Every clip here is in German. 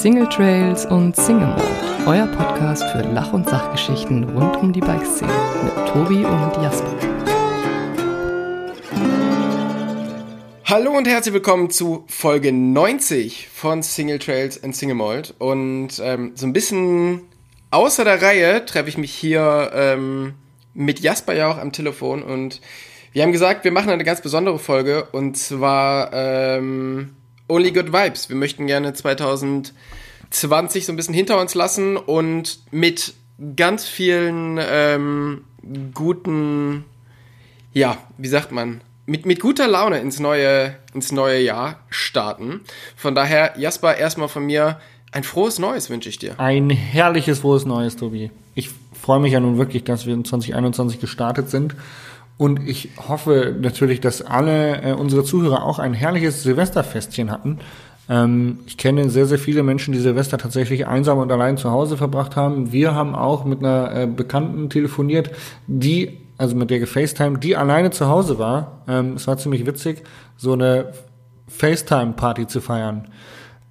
Single Trails und Single Mode, euer Podcast für Lach- und Sachgeschichten rund um die Bikeszene mit Tobi und Jasper. Hallo und herzlich willkommen zu Folge 90 von Single Trails and Single Mold. Und ähm, so ein bisschen außer der Reihe treffe ich mich hier ähm, mit Jasper ja auch am Telefon und wir haben gesagt, wir machen eine ganz besondere Folge und zwar ähm, Only Good Vibes. Wir möchten gerne 2020 so ein bisschen hinter uns lassen und mit ganz vielen ähm, guten, ja, wie sagt man, mit, mit guter Laune ins neue, ins neue Jahr starten. Von daher, Jasper, erstmal von mir ein frohes Neues wünsche ich dir. Ein herrliches frohes Neues, Tobi. Ich freue mich ja nun wirklich, dass wir in 2021 gestartet sind. Und ich hoffe natürlich, dass alle äh, unsere Zuhörer auch ein herrliches Silvesterfestchen hatten. Ähm, ich kenne sehr, sehr viele Menschen, die Silvester tatsächlich einsam und allein zu Hause verbracht haben. Wir haben auch mit einer äh, Bekannten telefoniert, die, also mit der gefacetime, die alleine zu Hause war. Ähm, es war ziemlich witzig, so eine FaceTime-Party zu feiern.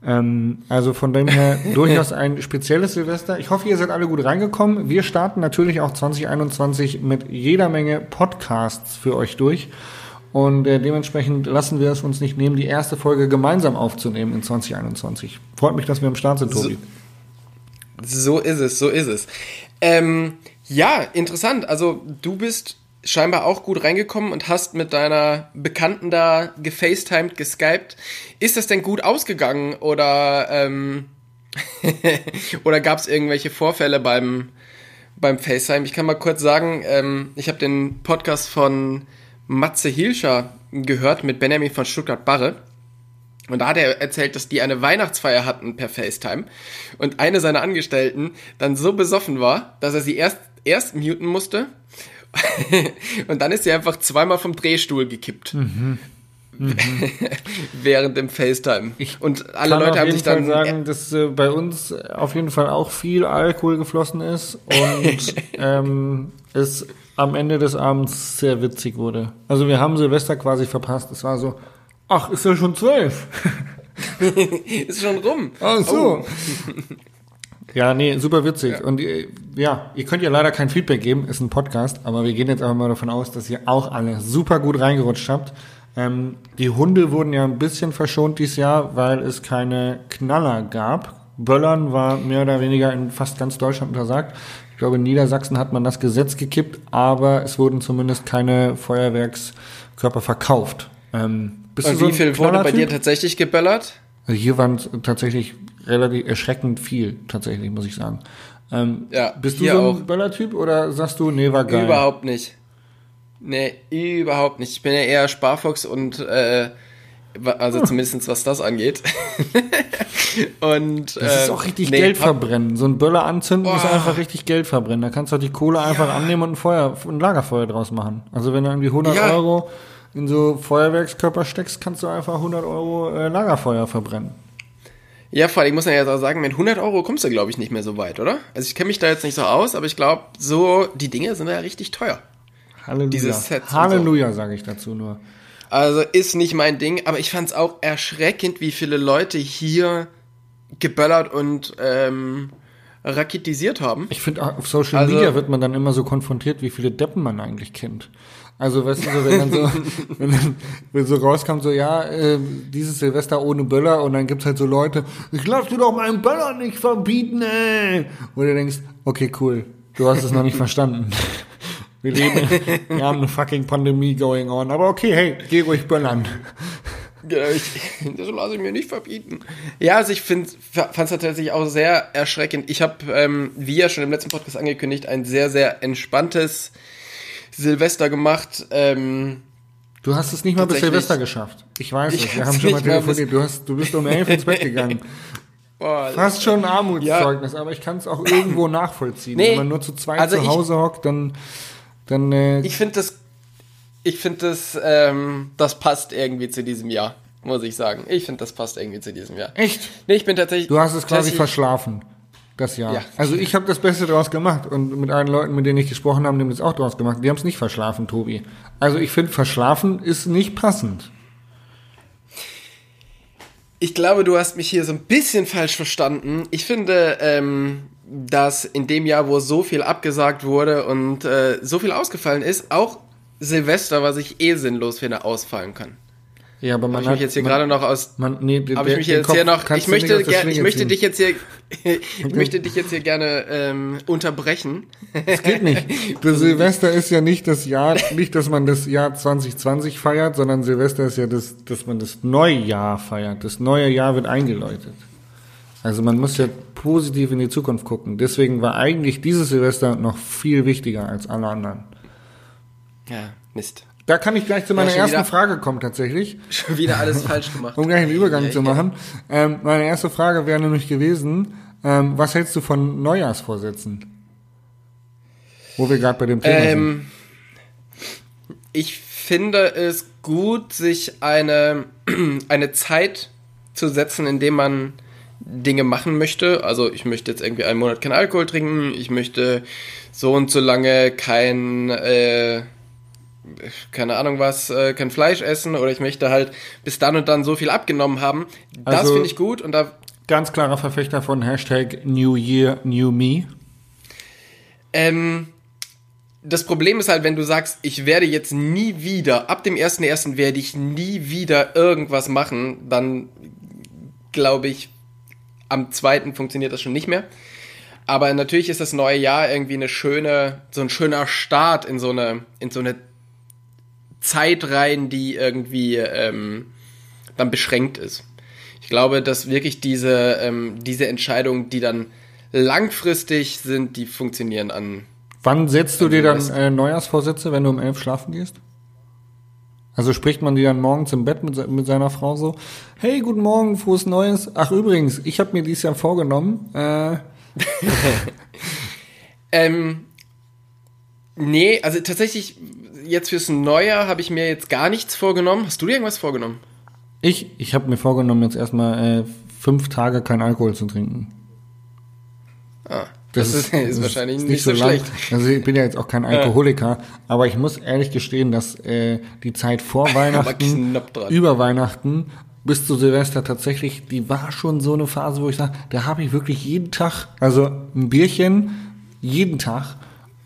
Ähm, also von dem her durchaus ein spezielles Silvester. Ich hoffe, ihr seid alle gut reingekommen. Wir starten natürlich auch 2021 mit jeder Menge Podcasts für euch durch. Und äh, dementsprechend lassen wir es uns nicht nehmen, die erste Folge gemeinsam aufzunehmen in 2021. Freut mich, dass wir am Start sind, Tobi. So, so ist es, so ist es. Ähm, ja, interessant. Also du bist scheinbar auch gut reingekommen und hast mit deiner Bekannten da gefacetimed, geskypt. Ist das denn gut ausgegangen oder ähm, oder gab es irgendwelche Vorfälle beim beim FaceTime? Ich kann mal kurz sagen, ähm, ich habe den Podcast von Matze Hilscher gehört mit Benjamin von Stuttgart-Barre. Und da hat er erzählt, dass die eine Weihnachtsfeier hatten per FaceTime und eine seiner Angestellten dann so besoffen war, dass er sie erst, erst muten musste und dann ist sie einfach zweimal vom Drehstuhl gekippt. Mhm. Mhm. Während dem FaceTime. Ich und alle Leute haben sich dann Fall sagen, dass äh, bei uns auf jeden Fall auch viel Alkohol geflossen ist und ähm, es am Ende des Abends sehr witzig wurde. Also wir haben Silvester quasi verpasst. Es war so, ach, ist ja schon zwölf. ist schon rum. Ach so. Oh. Ja, nee, super witzig. Ja. Und äh, ja, ihr könnt ja leider kein Feedback geben, ist ein Podcast, aber wir gehen jetzt einfach mal davon aus, dass ihr auch alle super gut reingerutscht habt. Ähm, die Hunde wurden ja ein bisschen verschont dieses Jahr, weil es keine Knaller gab. Böllern war mehr oder weniger in fast ganz Deutschland untersagt. Ich glaube, in Niedersachsen hat man das Gesetz gekippt, aber es wurden zumindest keine Feuerwerkskörper verkauft. Ähm, bist Und du so wie viel wurde bei dir tatsächlich geböllert? Also hier waren tatsächlich relativ erschreckend viel, tatsächlich, muss ich sagen. Ähm, ja, bist du so ein auch. Böller-Typ oder sagst du, nee, war geil? Überhaupt nicht. Nee, überhaupt nicht. Ich bin ja eher Sparfuchs und äh, also hm. zumindest was das angeht. und das ist auch richtig nee, Geld verbrennen. So ein Böller anzünden oh. ist einfach richtig Geld verbrennen. Da kannst du auch die Kohle einfach ja. annehmen und ein Feuer, ein Lagerfeuer draus machen. Also wenn du irgendwie 100 ja. Euro in so Feuerwerkskörper steckst, kannst du einfach 100 Euro äh, Lagerfeuer verbrennen. Ja, vor allem muss man ja auch sagen, mit 100 Euro kommst du, glaube ich, nicht mehr so weit, oder? Also ich kenne mich da jetzt nicht so aus, aber ich glaube, so, die Dinge sind ja richtig teuer. Halleluja. Dieses Set Halleluja, so. sage ich dazu nur. Also ist nicht mein Ding, aber ich fand es auch erschreckend, wie viele Leute hier geböllert und ähm, raketisiert haben. Ich finde, auf Social also, Media wird man dann immer so konfrontiert, wie viele Deppen man eigentlich kennt. Also, weißt du, so, wenn dann so, wenn, dann, wenn so rauskam, so, ja, äh, dieses Silvester ohne Böller und dann gibt's halt so Leute, ich lass dir doch meinen Böller nicht verbieten, ey. Wo du denkst, okay, cool, du hast es noch nicht verstanden. Wir leben, wir haben eine fucking Pandemie going on, aber okay, hey, geh ruhig böllern. Ja, ich, das lasse ich mir nicht verbieten. Ja, also ich fand es tatsächlich auch sehr erschreckend. Ich habe, ähm, wie ja schon im letzten Podcast angekündigt, ein sehr, sehr entspanntes Silvester gemacht. Ähm, du hast es nicht mal bis Silvester geschafft. Ich weiß es. Wir haben schon mal telefoniert. Du, hast, du bist um elf ins Bett gegangen. Boah, Fast schon ein Armutszeugnis, ja. aber ich kann es auch irgendwo nachvollziehen. Nee, Wenn man nur zu zweit also zu Hause ich, hockt, dann. dann äh, ich finde das. Ich finde das, ähm, das passt irgendwie zu diesem Jahr, muss ich sagen. Ich finde, das passt irgendwie zu diesem Jahr. Echt? Nee, ich bin tatsächlich. Du hast es quasi verschlafen das Jahr. Ja. Also ich habe das Beste draus gemacht und mit allen Leuten, mit denen ich gesprochen habe, die haben das auch draus gemacht. Die haben es nicht verschlafen, Tobi. Also ich finde, verschlafen ist nicht passend. Ich glaube, du hast mich hier so ein bisschen falsch verstanden. Ich finde, ähm, dass in dem Jahr, wo so viel abgesagt wurde und äh, so viel ausgefallen ist, auch Silvester, was ich eh sinnlos finde, ausfallen kann. Ja, aber man Habe ich hat mich jetzt hier man, gerade noch aus man, nee, Habe ich mich jetzt hier noch. Ich möchte, ger- ich möchte dich jetzt hier. ich möchte dich jetzt hier gerne ähm, unterbrechen. Das geht nicht. Das Silvester ist ja nicht das Jahr, nicht, dass man das Jahr 2020 feiert, sondern Silvester ist ja das, dass man das neue Jahr feiert. Das neue Jahr wird eingeläutet. Also man muss ja positiv in die Zukunft gucken. Deswegen war eigentlich dieses Silvester noch viel wichtiger als alle anderen. Ja, Mist. Da kann ich gleich zu meiner ersten wieder- Frage kommen tatsächlich, Schon wieder alles falsch gemacht. um gleich einen Übergang Ja, zu ja. machen. Ähm, meine erste Frage wäre nämlich gewesen, ähm, was hältst du von Neujahrsvorsätzen? Wo wir gerade bei dem Thema sind. Ähm, ich finde es gut, sich eine, eine Zeit zu setzen, in dem man Dinge machen möchte. Also ich möchte jetzt irgendwie einen Monat keinen Alkohol trinken, ich möchte so und so lange kein, äh, keine Ahnung was, äh, kein Fleisch essen oder ich möchte halt bis dann und dann so viel abgenommen haben. Das Also- finde ich gut und da Ganz klarer Verfechter von Hashtag New Year, New Me. Ähm, das Problem ist halt, wenn du sagst, ich werde jetzt nie wieder, ab dem 1.1. werde ich nie wieder irgendwas machen, dann glaube ich, am 2. funktioniert das schon nicht mehr. Aber natürlich ist das neue Jahr irgendwie eine schöne, so ein schöner Start in so eine, in so eine Zeit rein, die irgendwie ähm, dann beschränkt ist. Ich glaube, dass wirklich diese, ähm, diese Entscheidungen, die dann langfristig sind, die funktionieren an. Wann setzt du dir dann äh, Neujahrsvorsätze, wenn du um elf schlafen gehst? Also spricht man die dann morgens im Bett mit, mit seiner Frau so, hey, guten Morgen, frohes Neues. Ach übrigens, ich habe mir dieses Jahr vorgenommen, äh, Ähm, nee, also tatsächlich, jetzt fürs Neujahr habe ich mir jetzt gar nichts vorgenommen. Hast du dir irgendwas vorgenommen? ich, ich habe mir vorgenommen, jetzt erstmal äh, fünf Tage kein Alkohol zu trinken. Ah, das, ist, ist, wahrscheinlich nicht, so, lang. schlecht. Also ich bin ja jetzt auch kein Alkoholiker, aber ich muss ehrlich gestehen, dass äh, die Zeit vor Weihnachten, über Weihnachten bis zu Silvester tatsächlich, die war schon so eine Phase, wo ich sage, da habe ich wirklich jeden Tag, also ein Bierchen jeden Tag.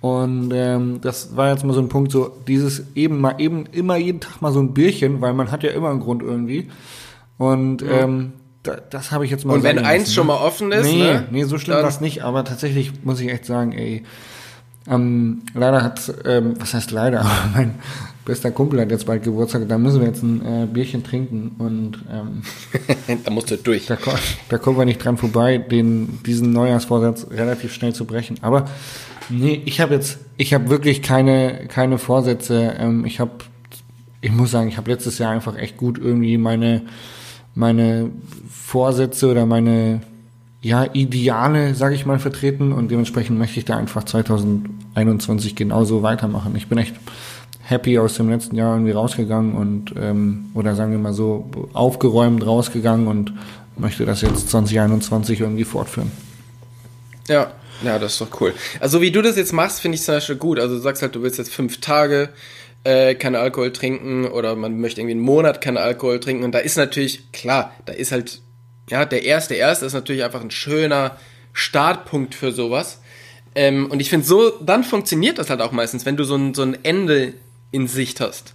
Und ähm, das war jetzt mal so ein Punkt, so dieses eben mal eben immer jeden Tag mal so ein Bierchen, weil man hat ja immer einen Grund irgendwie. Und ähm, da, das habe ich jetzt mal. Und wenn eins lassen, schon ne? mal offen ist, nee, ne, nee, so schlimm war es nicht, aber tatsächlich muss ich echt sagen, ey, ähm, leider hat, ähm, was heißt leider, aber mein bester Kumpel hat jetzt bald Geburtstag, da müssen wir jetzt ein äh, Bierchen trinken und ähm, da musst du durch. da, da kommen wir nicht dran vorbei, den, diesen Neujahrsvorsatz relativ schnell zu brechen. Aber nee, ich habe jetzt, ich habe wirklich keine, keine Vorsätze. Ähm, ich habe, ich muss sagen, ich habe letztes Jahr einfach echt gut irgendwie meine, meine Vorsätze oder meine ja, Ideale, sage ich mal, vertreten und dementsprechend möchte ich da einfach 2021 genauso weitermachen. Ich bin echt happy aus dem letzten Jahr irgendwie rausgegangen und ähm, oder sagen wir mal so aufgeräumt rausgegangen und möchte das jetzt 2021 irgendwie fortführen. Ja, ja, das ist doch cool. Also wie du das jetzt machst, finde ich zum Beispiel gut. Also du sagst halt, du willst jetzt fünf Tage äh, keinen Alkohol trinken oder man möchte irgendwie einen Monat keinen Alkohol trinken. Und da ist natürlich, klar, da ist halt, ja, der erste erste ist natürlich einfach ein schöner Startpunkt für sowas. Ähm, und ich finde, so, dann funktioniert das halt auch meistens, wenn du so ein, so ein Ende in Sicht hast.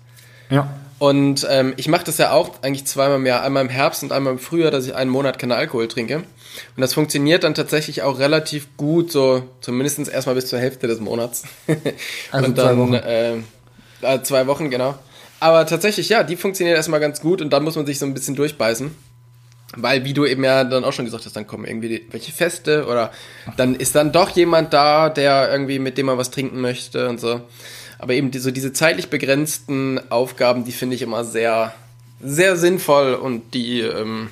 Ja. Und ähm, ich mache das ja auch eigentlich zweimal im Jahr, einmal im Herbst und einmal im Frühjahr, dass ich einen Monat keinen Alkohol trinke. Und das funktioniert dann tatsächlich auch relativ gut, so zumindest erstmal bis zur Hälfte des Monats. Also und zwei dann Wochen. Äh, äh, zwei Wochen, genau. Aber tatsächlich, ja, die funktioniert erstmal ganz gut und dann muss man sich so ein bisschen durchbeißen. Weil, wie du eben ja dann auch schon gesagt hast, dann kommen irgendwie welche Feste oder dann ist dann doch jemand da, der irgendwie mit dem man was trinken möchte und so. Aber eben die, so diese zeitlich begrenzten Aufgaben, die finde ich immer sehr, sehr sinnvoll und die, ähm,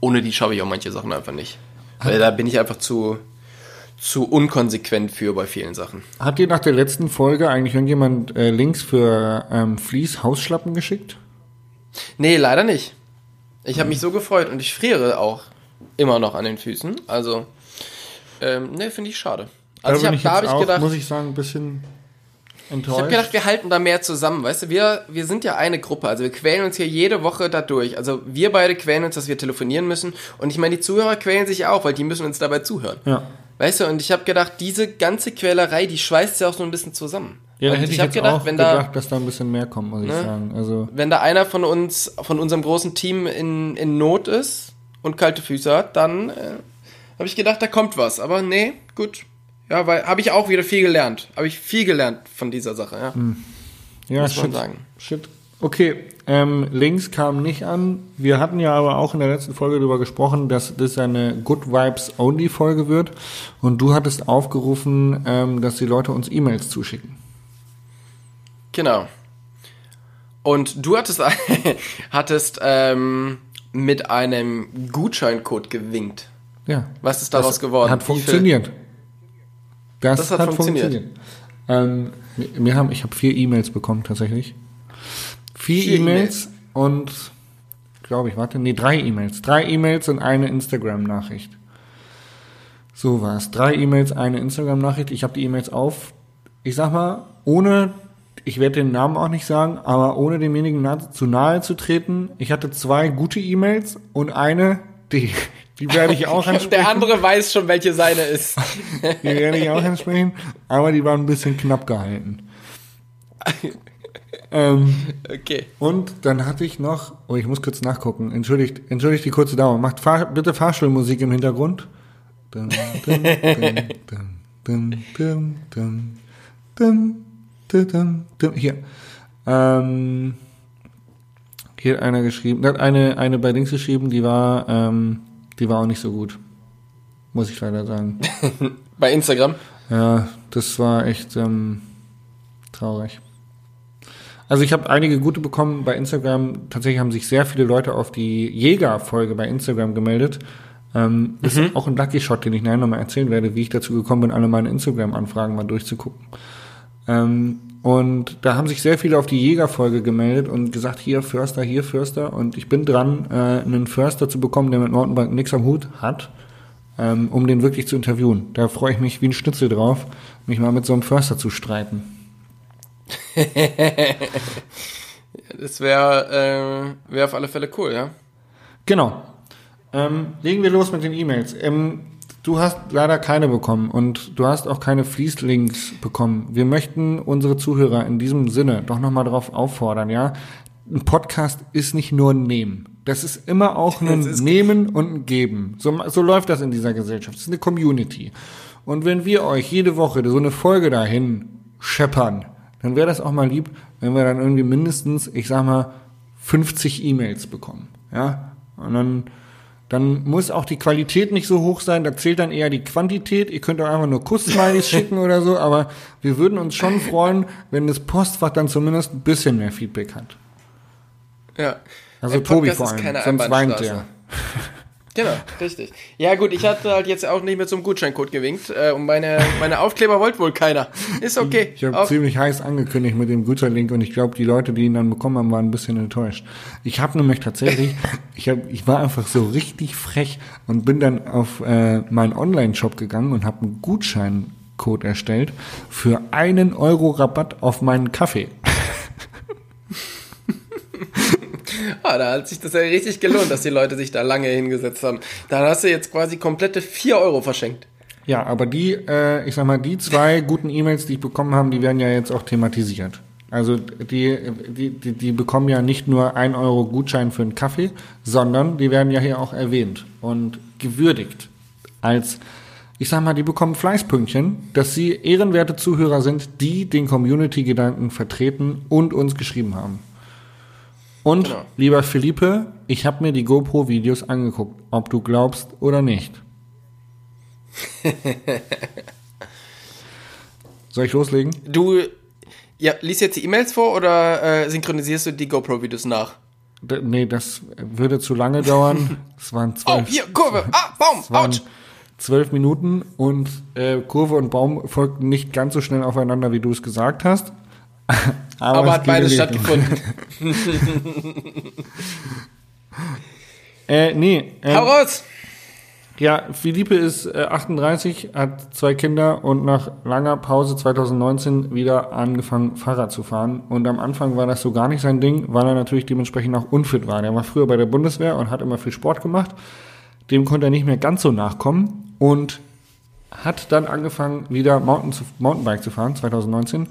ohne die schaffe ich auch manche Sachen einfach nicht. Weil da bin ich einfach zu, zu unkonsequent für bei vielen Sachen. Hat dir nach der letzten Folge eigentlich irgendjemand äh, Links für ähm, Vlies Hausschlappen geschickt? Nee, leider nicht. Ich habe mich so gefreut und ich friere auch immer noch an den Füßen. Also, ähm, nee, finde ich schade. Also bin ich hab, da habe ich gedacht, muss ich sagen, ein bisschen enttäuscht. Ich habe gedacht, wir halten da mehr zusammen, weißt du, wir, wir sind ja eine Gruppe, also wir quälen uns hier jede Woche da durch. Also wir beide quälen uns, dass wir telefonieren müssen und ich meine, die Zuhörer quälen sich auch, weil die müssen uns dabei zuhören. ja. Weißt du, und ich habe gedacht, diese ganze Quälerei, die schweißt ja auch so ein bisschen zusammen. Ja, da hätte ich, hab jetzt gedacht, auch wenn da, gedacht, dass da ein bisschen mehr kommt, muss ich Ne? sagen. Also, wenn da einer von uns, von unserem großen Team in, in Not ist und kalte Füße hat, dann äh, habe ich gedacht, da kommt was. Aber nee, gut. Ja, weil habe ich auch wieder viel gelernt. Habe ich viel gelernt von dieser Sache, ja. ja, muss man shit. sagen. Shit. Okay, ähm, Links kamen nicht an. Wir hatten ja aber auch in der letzten Folge darüber gesprochen, dass das eine Good Vibes Only Folge wird. Und du hattest aufgerufen, ähm, dass die Leute uns E-Mails zuschicken. Genau. Und du hattest, hattest ähm, mit einem Gutscheincode gewinkt. Ja. Was ist daraus geworden? Hat funktioniert. Das, Das hat hat, funktioniert. funktioniert. Ähm, wir- haben, ich habe vier E-Mails bekommen tatsächlich. Vier, E-Mails und glaube ich, warte, nee, drei E-Mails. Drei E-Mails und eine Instagram-Nachricht. So war's. Drei E-Mails, eine Instagram-Nachricht. Ich habe die E-Mails auf. Ich sag mal, ohne, ich werde den Namen auch nicht sagen, aber ohne demjenigen zu nahe zu treten. Ich hatte zwei gute E-Mails und eine, die, die werde ich auch ansprechen. Der andere weiß schon, welche seine ist. die werde ich auch ansprechen, aber die waren ein bisschen knapp gehalten. ähm, okay. Und dann hatte ich noch, oh, ich muss kurz nachgucken. Entschuldigt, entschuldigt die kurze Dauer. Macht Fahr bitte Fahrstuhlmusik im Hintergrund. Dum, dum, dum, Hier. Ähm, hier hat einer geschrieben, da hat eine, eine bei links geschrieben, die war, ähm, die war auch nicht so gut. Muss ich leider sagen. Bei Instagram. Ja, das war echt ähm, traurig. Also ich habe einige gute bekommen bei Instagram. Tatsächlich haben sich sehr viele Leute auf die Jäger-Folge bei Instagram gemeldet. Ähm, Ist auch ein Lucky Shot, den ich nachher nochmal erzählen werde, wie ich dazu gekommen bin, alle meine Instagram-Anfragen mal durchzugucken. Ähm, und da haben sich sehr viele auf die Jäger-Folge gemeldet und gesagt, hier Förster, hier Förster. Und ich bin dran, äh, einen Förster zu bekommen, der mit Mountainbike nichts am Hut hat, ähm, um den wirklich zu interviewen. Da freue ich mich wie ein Schnitzel drauf, mich mal mit so einem Förster zu streiten. Das wäre äh, wär auf alle Fälle cool, ja. Genau. Ähm, legen wir los mit den E-Mails. Ähm, du hast leider keine bekommen und du hast auch keine Fließlinks bekommen. Wir möchten unsere Zuhörer in diesem Sinne doch nochmal darauf auffordern, ja. Ein Podcast ist nicht nur ein Nehmen. Das ist immer auch ein Nehmen und ein Geben. So, so läuft das in dieser Gesellschaft. Es ist eine Community. Und wenn wir euch jede Woche so eine Folge dahin scheppern, dann wäre das auch mal lieb, wenn wir dann irgendwie mindestens, ich sag mal, 50 E-Mails bekommen. Ja? Und dann, dann muss auch die Qualität nicht so hoch sein, da zählt dann eher die Quantität. Ihr könnt auch einfach nur Kuss-Smileys schicken oder so, aber wir würden uns schon freuen, wenn das Postfach dann zumindest ein bisschen mehr Feedback hat. Ja. Also Ein Tobi vor ist allem, sonst weint Einbahnstraße. Genau, richtig. Ja gut, ich hatte halt jetzt auch nicht mit so einem Gutscheincode gewinkt äh, und meine, meine Aufkleber wollte wohl keiner. Ist okay. Ich habe Auf- ziemlich heiß angekündigt mit dem Gutscheinlink und ich glaube, die Leute, die ihn dann bekommen haben, waren ein bisschen enttäuscht. Ich habe nämlich tatsächlich, ich, hab, ich war einfach so richtig frech und bin dann auf äh, meinen Online-Shop gegangen und habe einen Gutscheincode erstellt für einen Euro Rabatt auf meinen Kaffee. Ah, da hat sich das ja richtig gelohnt, dass die Leute sich da lange hingesetzt haben. Da hast du jetzt quasi komplette 4 Euro verschenkt. Ja, aber die, äh, ich sag mal, die zwei guten E-Mails, die ich bekommen habe, die werden ja jetzt auch thematisiert. Also die, die, die, die bekommen ja nicht nur ein Euro Gutschein für einen Kaffee, sondern die werden ja hier auch erwähnt und gewürdigt. Als, ich sag mal, die bekommen Fleißpünktchen, dass sie ehrenwerte Zuhörer sind, die den Community-Gedanken vertreten und uns geschrieben haben. Und, Genau. lieber Philippe, ich habe mir die GoPro-Videos angeguckt, ob du glaubst oder nicht. Soll ich loslegen? Du, ja, liest jetzt die E-Mails vor oder äh, synchronisierst du die GoPro-Videos nach? D nee, das würde zu lange dauern. Es waren Oh, zwölf, hier, Kurve, ah, Baum, ouch. zwölf Minuten und äh, Kurve und Baum folgten nicht ganz so schnell aufeinander, wie du es gesagt hast. Aber, Aber hat beides stattgefunden. Äh, nee, äh, Hau raus! Ja, Philippe ist äh, 38, hat zwei Kinder und nach langer Pause 2019 wieder angefangen, Fahrrad zu fahren. Und am Anfang war das so gar nicht sein Ding, weil er natürlich dementsprechend auch unfit war. Der war früher bei der Bundeswehr und hat immer viel Sport gemacht. Dem konnte er nicht mehr ganz so nachkommen und hat dann angefangen, wieder Mountain zu, Mountainbike zu fahren, 2019.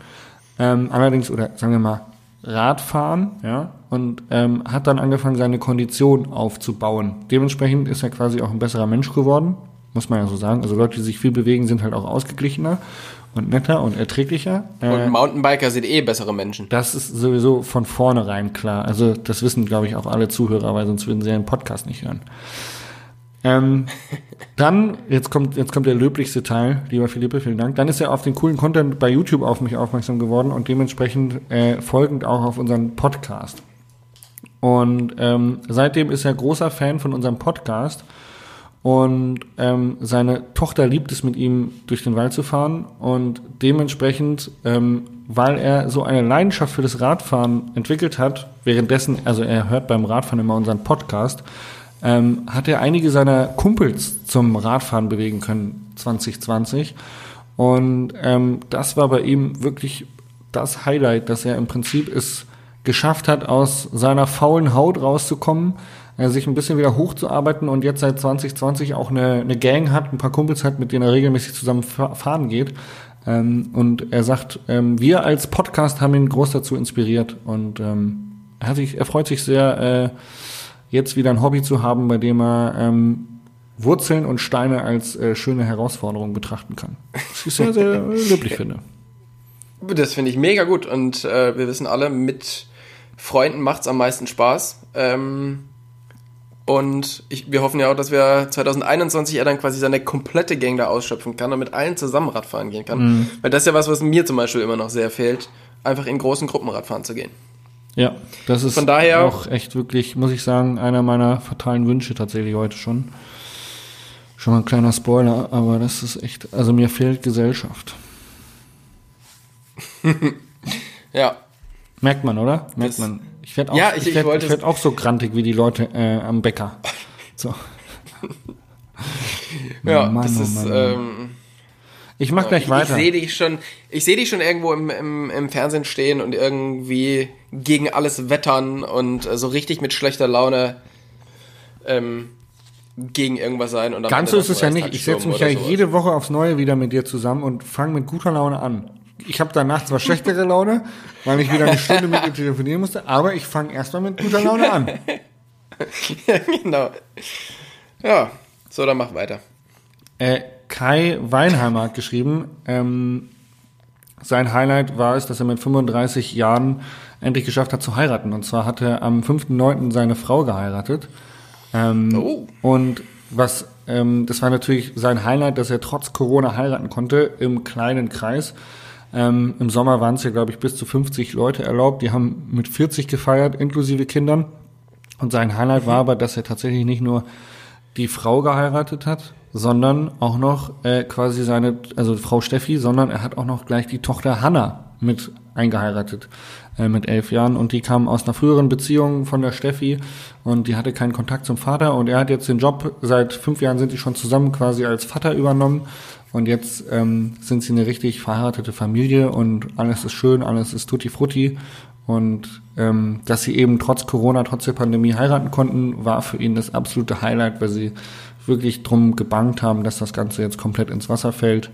Ähm, allerdings, oder sagen wir mal, Radfahren, ja, und ähm, hat dann angefangen, seine Kondition aufzubauen. Dementsprechend ist er quasi auch ein besserer Mensch geworden, muss man ja so sagen. Also Leute, die sich viel bewegen, sind halt auch ausgeglichener und netter und erträglicher. Und Äh, Mountainbiker sind eh bessere Menschen. das ist sowieso von vornherein klar. Also das wissen, glaube ich, auch alle Zuhörer, weil sonst würden sie ja den Podcast nicht hören. Ähm, dann, jetzt kommt, jetzt kommt der löblichste Teil, lieber Philippe, vielen Dank. Dann ist er auf den coolen Content bei YouTube auf mich aufmerksam geworden und dementsprechend äh, folgend auch auf unseren Podcast. Und ähm, seitdem ist er großer Fan von unserem Podcast. Und ähm, seine Tochter liebt es, mit ihm durch den Wald zu fahren. Und dementsprechend, ähm, weil er so eine Leidenschaft für das Radfahren entwickelt hat, währenddessen, also er hört beim Radfahren immer unseren Podcast, ähm, hat er einige seiner Kumpels zum Radfahren bewegen können 2020. Und ähm, das war bei ihm wirklich das Highlight, dass er im Prinzip es geschafft hat, aus seiner faulen Haut rauszukommen, äh, sich ein bisschen wieder hochzuarbeiten und jetzt seit 2020 auch eine, eine Gang hat, ein paar Kumpels hat, mit denen er regelmäßig zusammen fa- fahren geht. Ähm, und er sagt, ähm, wir als Podcast haben ihn groß dazu inspiriert und ähm, er, sich, er freut sich sehr, äh, jetzt wieder ein Hobby zu haben, bei dem er ähm, Wurzeln und Steine als äh, schöne Herausforderung betrachten kann. Was ich sehr, sehr löblich finde. Das finde ich mega gut und äh, wir wissen alle, mit Freunden macht's am meisten Spaß. Ähm, und ich, wir hoffen ja auch, dass wir 2021 er dann quasi seine komplette Gang da ausschöpfen kann und mit allen zusammen Radfahren gehen kann. Weil das ist ja was, was mir zum Beispiel immer noch sehr fehlt, einfach in großen Gruppen Radfahren zu gehen. Ja, das ist Von daher- auch echt wirklich, muss ich sagen, einer meiner fatalen Wünsche tatsächlich heute schon. Schon mal ein kleiner Spoiler, aber das ist echt, also mir fehlt Gesellschaft. Ja, Merkt man, oder? Merkt Das- man. Ich werde auch, Ja, ich- ich, werd, ich werd auch so grantig wie die Leute äh, am Bäcker. So. ja, Mann, das oh ist. Mann. Ähm, Ich mach gleich ich, weiter. Ich sehe dich schon, ich sehe dich schon irgendwo im, im, im Fernsehen stehen und irgendwie gegen alles wettern und äh, so richtig mit schlechter Laune ähm, gegen irgendwas sein. Und Ganz so ist es ja nicht. Ich setze mich ja sowas. jede Woche aufs Neue wieder mit dir zusammen und fange mit guter Laune an. Ich habe danach zwar schlechtere Laune, weil ich wieder eine Stunde mit dir telefonieren musste, aber ich fange erstmal mit guter Laune an. ja, genau. Ja, so, dann mach weiter. Äh, Kai Weinheimer hat geschrieben, ähm, sein Highlight war es, dass er mit 35 Jahren endlich geschafft hat zu heiraten. Und zwar hat er am 5.9. seine Frau geheiratet. Ähm, Oh. Und was, ähm, das war natürlich sein Highlight, dass er trotz Corona heiraten konnte im kleinen Kreis. Ähm, Im Sommer waren es ja, glaube ich, bis zu 50 Leute erlaubt. Die haben mit 40 gefeiert, inklusive Kindern. Und sein Highlight war aber, dass er tatsächlich nicht nur die Frau geheiratet hat, sondern auch noch äh, quasi seine, also Frau Steffi, sondern er hat auch noch gleich die Tochter Hanna mit eingeheiratet äh, mit elf Jahren. Und die kam aus einer früheren Beziehung von der Steffi und die hatte keinen Kontakt zum Vater. Und er hat jetzt den Job, seit fünf Jahren sind die schon zusammen quasi als Vater übernommen. Und jetzt ähm, sind sie eine richtig verheiratete Familie und alles ist schön, alles ist tutti frutti. Und ähm, dass sie eben trotz Corona, trotz der Pandemie heiraten konnten, war für ihn das absolute Highlight, weil sie wirklich drum gebankt haben, dass das Ganze jetzt komplett ins Wasser fällt.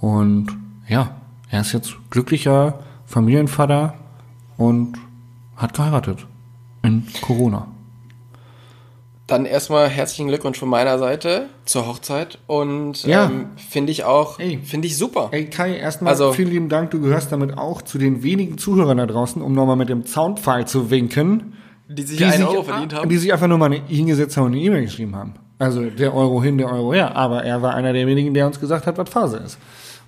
Und ja, er ist jetzt glücklicher Familienvater und hat geheiratet. In Corona. Dann erstmal herzlichen Glückwunsch von meiner Seite zur Hochzeit und Ja. ähm, finde ich auch, finde ich super. Ey Kai, erstmal Also- vielen lieben Dank. Du gehörst damit auch zu den wenigen Zuhörern da draußen, um nochmal mit dem Soundfile zu winken. Die sich einen Euro verdient haben. Die sich einfach nur mal hingesetzt haben und eine E-Mail geschrieben haben. Also der Euro hin, der Euro her. Aber er war einer der wenigen, der uns gesagt hat, was Phase ist.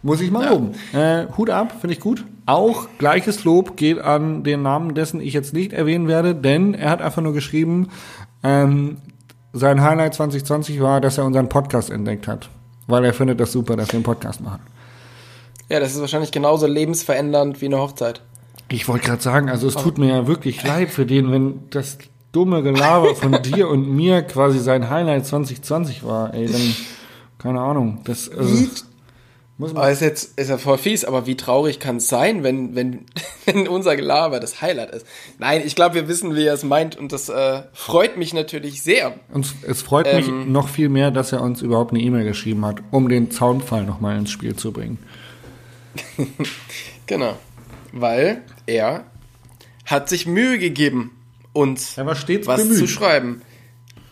Muss ich mal loben. Äh, Hut ab, finde ich gut. Auch gleiches Lob geht an den Namen, dessen ich jetzt nicht erwähnen werde, denn er hat einfach nur geschrieben, ähm, sein Highlight 2020 war, dass er unseren Podcast entdeckt hat. Weil er findet das super, dass wir einen Podcast machen. Ja, das ist wahrscheinlich genauso lebensverändernd wie eine Hochzeit. Ich wollte gerade sagen, also es tut mir ja wirklich leid für den, wenn das dumme Gelaber von dir und mir quasi sein Highlight 2020 war, ey, dann, keine Ahnung, das, also, muss aber man, ist jetzt ist ja voll fies, aber wie traurig kann es sein, wenn, wenn, wenn unser Gelaber das Highlight ist? Nein, ich glaube, wir wissen, wie er es meint und das äh, freut mich natürlich sehr. uns, es freut mich ähm, noch viel mehr, dass er uns überhaupt eine E-Mail geschrieben hat, um den Zaunfall nochmal ins Spiel zu bringen. Genau. Weil er hat sich Mühe gegeben, Er stets was bemüht. zu schreiben.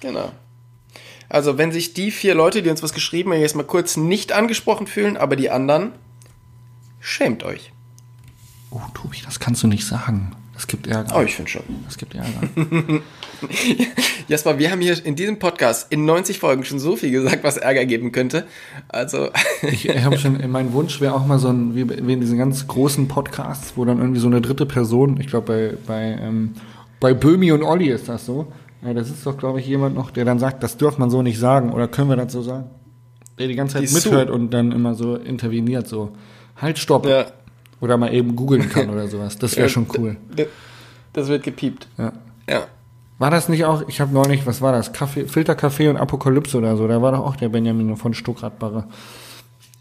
Genau. Also, wenn sich die vier Leute, die uns was geschrieben haben, jetzt mal kurz nicht angesprochen fühlen, aber die anderen, schämt euch. Oh, Tobi, das kannst du nicht sagen. Das gibt Ärger. Oh, ich finde schon. Das gibt Ärger. Jasper, wir haben hier in diesem Podcast in 90 Folgen schon so viel gesagt, was Ärger geben könnte. Also, Ich, ich habe schon, mein Wunsch wäre auch mal so ein, wie, wie in diesen ganz großen Podcasts, wo dann irgendwie so eine dritte Person, ich glaube bei, bei, ähm, bei Böhmi und Olli ist das so. Ja, das ist doch, glaube ich, jemand noch, der dann sagt, das dürft man so nicht sagen, oder können wir das so sagen? Der die ganze Zeit Die mithört und dann immer so interveniert, so, halt, stopp. ja, Oder mal eben googeln kann oder sowas. Das wäre schon cool. das wird gepiept. Ja. Ja. War das nicht auch, ich habe neulich, was war das? Kaffee, Filterkaffee und Apokalypse oder so, da war doch auch der Benjamin von Stuttgart-Barre.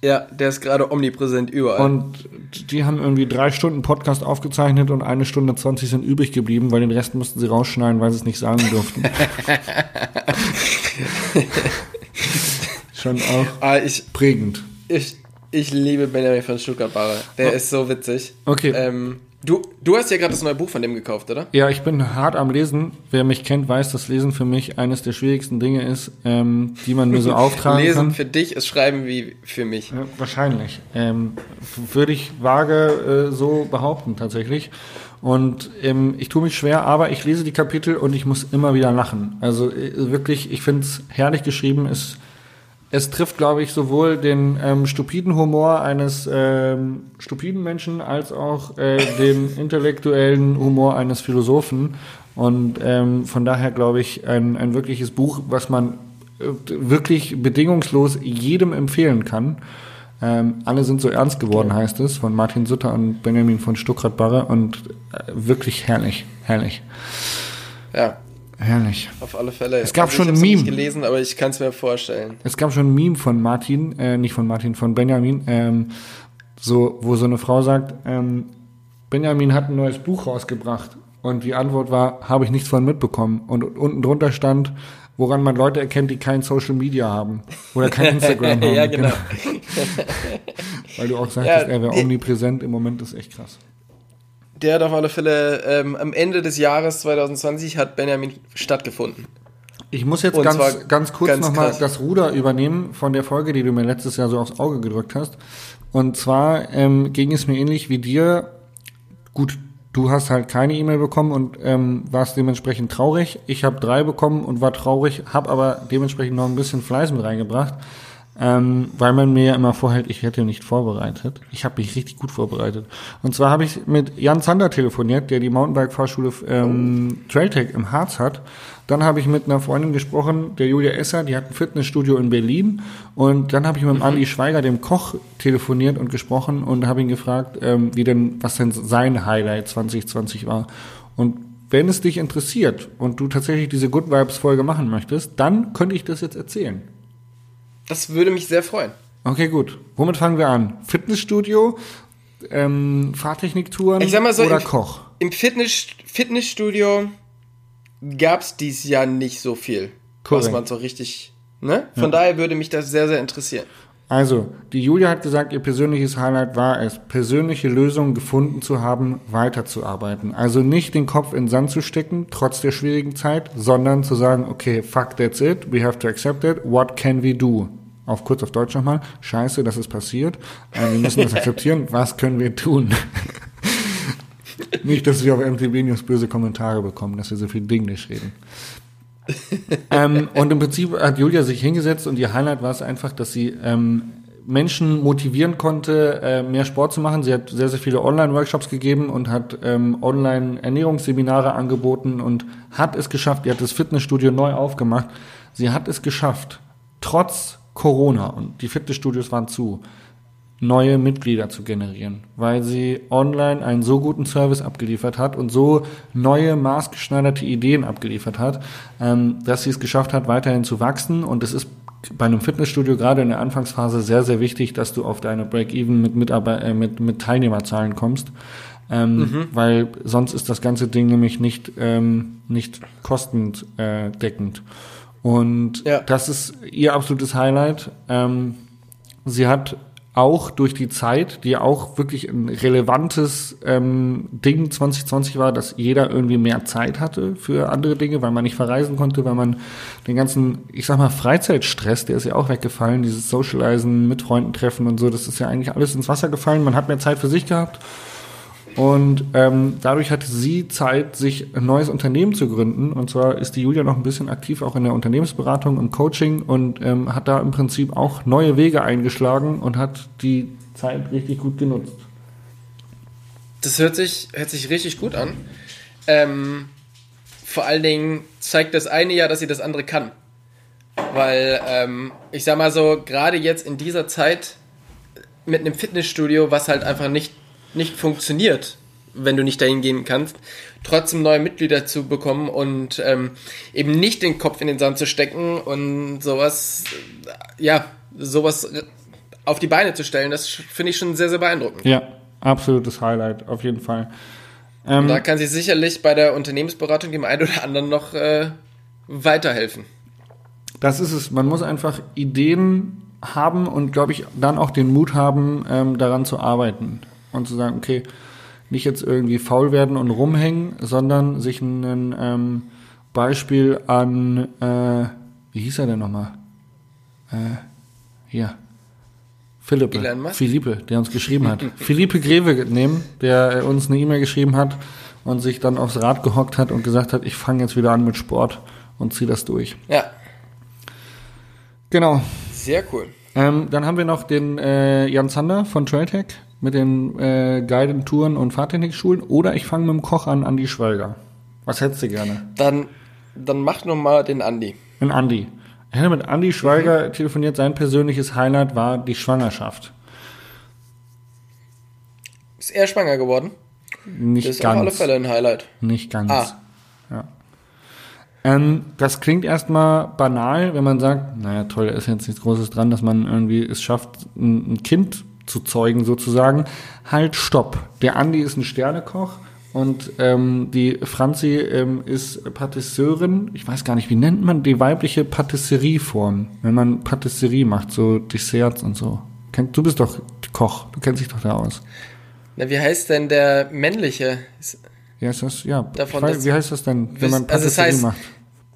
Ja, der ist gerade omnipräsent überall. Und die haben irgendwie drei Stunden Podcast aufgezeichnet und eine Stunde 20 sind übrig geblieben, weil den Rest mussten sie rausschneiden, weil sie es nicht sagen durften. Schon auch ah, ich, prägend. ich, ich liebe Benjamin von Stuttgart-Barre. Der ist so witzig. Okay. Ähm, du, du hast ja gerade das neue Buch von dem gekauft, oder? Ja, ich bin hart am Lesen. Wer mich kennt, weiß, dass Lesen für mich eines der schwierigsten Dinge ist, ähm, die man mir so auftragen Lesen kann. für dich ist Schreiben wie für mich. Ja, wahrscheinlich. Ähm, würde ich vage äh, so behaupten tatsächlich. Und ähm, ich tue mich schwer, aber ich lese die Kapitel und ich muss immer wieder lachen. Also äh, wirklich, ich finde es herrlich geschrieben. Es, es trifft, glaube ich, sowohl den ähm, stupiden Humor eines ähm, stupiden Menschen als auch äh, den intellektuellen Humor eines Philosophen. Und ähm, von daher, glaube ich, ein, ein wirkliches Buch, was man äh, wirklich bedingungslos jedem empfehlen kann. Ähm, alle sind so ernst geworden, heißt es, von Martin Sutter und Benjamin von Stuckrad-Barre und äh, wirklich herrlich, herrlich, Ja, herrlich. auf alle Fälle. Es gab ich schon ein Meme. gelesen, aber ich kann es mir vorstellen. Es gab schon ein Meme von Martin, äh, nicht von Martin, von Benjamin, ähm, so, wo so eine Frau sagt, ähm, Benjamin hat ein neues Buch rausgebracht und die Antwort war, habe ich nichts von mitbekommen. Und unten drunter stand, woran man Leute erkennt, die kein Social Media haben oder kein Instagram haben. ja, genau. Weil du auch sagtest, Ja, er wäre omnipräsent im Moment, ist echt krass. Der hat auf alle Fälle ähm, am Ende des Jahres 2020 hat Benjamin stattgefunden. Ich muss jetzt Und ganz, ganz kurz nochmal das Ruder übernehmen von der Folge, die du mir letztes Jahr so aufs Auge gedrückt hast. Und zwar ähm, ging es mir ähnlich wie dir. Gut, du hast halt keine E-Mail bekommen und ähm, warst dementsprechend traurig. Ich habe drei bekommen und war traurig, habe aber dementsprechend noch ein bisschen Fleiß mit reingebracht. Ähm, weil man mir ja immer vorhält, ich hätte nicht vorbereitet. Ich habe mich richtig gut vorbereitet. Und zwar habe ich mit Jan Zander telefoniert, der die Mountainbike-Fahrschule ähm, Trailtech im Harz hat. Dann habe ich mit einer Freundin gesprochen, der Julia Esser, die hat ein Fitnessstudio in Berlin. Und dann habe ich mit dem Andi Schweiger, dem Koch, telefoniert und gesprochen und habe ihn gefragt, ähm, wie denn, was denn sein Highlight 2020 war. Und wenn es dich interessiert und du tatsächlich diese Good Vibes Folge machen möchtest, dann könnte ich das jetzt erzählen. Das würde mich sehr freuen. Okay, gut. Womit fangen wir an? Fitnessstudio, ähm, Fahrtechniktouren Ich sag mal so, oder im- Koch? Im Fitness, Fitnessstudio gab es dieses Jahr nicht so viel, was Korrekt. man so richtig. Ne? Von daher würde mich das sehr, sehr interessieren. Also, die Julia hat gesagt, ihr persönliches Highlight war es, persönliche Lösungen gefunden zu haben, weiterzuarbeiten. Also nicht den Kopf in den Sand zu stecken, trotz der schwierigen Zeit, sondern zu sagen, okay, fuck, that's it, we have to accept it, what can we do? Auf kurz auf Deutsch nochmal, scheiße, das ist passiert, äh, wir müssen das akzeptieren, was können wir tun? nicht, dass wir auf MTB News böse Kommentare bekommen, dass wir so viel Dinglish reden. Ähm, und im Prinzip hat Julia sich hingesetzt und ihr Highlight war es einfach, dass sie ähm, Menschen motivieren konnte, äh, mehr Sport zu machen. Sie hat sehr, sehr viele Online-Workshops gegeben und hat ähm, Online-Ernährungsseminare angeboten und hat es geschafft. Die hat das Fitnessstudio neu aufgemacht. Sie hat es geschafft, trotz Corona und die Fitnessstudios waren zu, neue Mitglieder zu generieren, weil sie online einen so guten Service abgeliefert hat und so neue maßgeschneiderte Ideen abgeliefert hat, ähm, dass sie es geschafft hat, weiterhin zu wachsen. Und es ist bei einem Fitnessstudio gerade in der Anfangsphase sehr, sehr wichtig, dass du auf deine Break-Even mit, Mitarbeit äh, mit, mit Teilnehmerzahlen kommst. Ähm, mhm. Weil sonst ist das ganze Ding nämlich nicht, ähm, nicht kostendeckend. Und ja. das ist ihr absolutes Highlight. Ähm, sie hat auch durch die Zeit, die auch wirklich ein relevantes ähm, Ding 2020 war, dass jeder irgendwie mehr Zeit hatte für andere Dinge, weil man nicht verreisen konnte, weil man den ganzen, ich sag mal, Freizeitstress, der ist ja auch weggefallen, dieses Socializen, mit Freunden treffen und so, das ist ja eigentlich alles ins Wasser gefallen. Man hat mehr Zeit für sich gehabt und ähm, dadurch hatte sie Zeit, sich ein neues Unternehmen zu gründen. Und zwar ist die Julia noch ein bisschen aktiv auch in der Unternehmensberatung und Coaching und ähm, hat da im Prinzip auch neue Wege eingeschlagen und hat die Zeit richtig gut genutzt. Das hört sich, hört sich richtig gut an. Ähm, vor allen Dingen zeigt das eine ja, dass sie das andere kann. Weil, ähm, ich sag mal so, gerade jetzt in dieser Zeit mit einem Fitnessstudio, was halt einfach nicht nicht funktioniert, wenn du nicht dahin gehen kannst, trotzdem neue Mitglieder zu bekommen und ähm, eben nicht den Kopf in den Sand zu stecken und sowas, ja, sowas auf die Beine zu stellen, das finde ich schon sehr, sehr beeindruckend. Ja, absolutes Highlight, auf jeden Fall. Ähm, da kann sie sicherlich bei der Unternehmensberatung dem einen oder anderen noch äh, weiterhelfen. Das ist es. Man muss einfach Ideen haben und, glaube ich, dann auch den Mut haben, ähm, daran zu arbeiten und zu sagen, okay, nicht jetzt irgendwie faul werden und rumhängen, sondern sich ein ähm, Beispiel an, äh, wie hieß er denn nochmal? Äh, hier. Philippe, Philippe, der uns geschrieben hat. Philippe Greve nehmen, der uns eine E-Mail geschrieben hat und sich dann aufs Rad gehockt hat und gesagt hat, ich fange jetzt wieder an mit Sport und ziehe das durch. Ja. Genau. Sehr cool. Ähm, dann haben wir noch den äh, Jan Zander von Trailtech mit den äh, Guided Touren und Fahrtechnikschulen oder ich fange mit dem Koch an, Andi Schweiger. Was hättest du gerne? Dann, dann mach noch mal den Andi. Den Andi. Ich hätte mit Andi Schweiger mhm. telefoniert. Sein persönliches Highlight war die Schwangerschaft. Ist er schwanger geworden? Nicht das ist ganz. auf alle Fälle ein Highlight. Nicht ganz. Ah. Ja. Ähm, das klingt erstmal banal, wenn man sagt, naja, toll, da ist jetzt nichts Großes dran, dass man irgendwie es schafft, ein, ein Kind zu zeugen sozusagen. Halt, stopp. Der Andi ist ein Sternekoch und ähm, die Franzi ähm, ist Patisseurin. Ich weiß gar nicht, wie nennt man die weibliche Patisserieform, wenn man Patisserie macht, so Desserts und so. Du bist doch Koch, du kennst dich doch da aus. Na, wie heißt denn der männliche? Ja, ist das, ja. Davon, weiß, wie heißt das denn, wenn man Patisserie also das heißt, macht?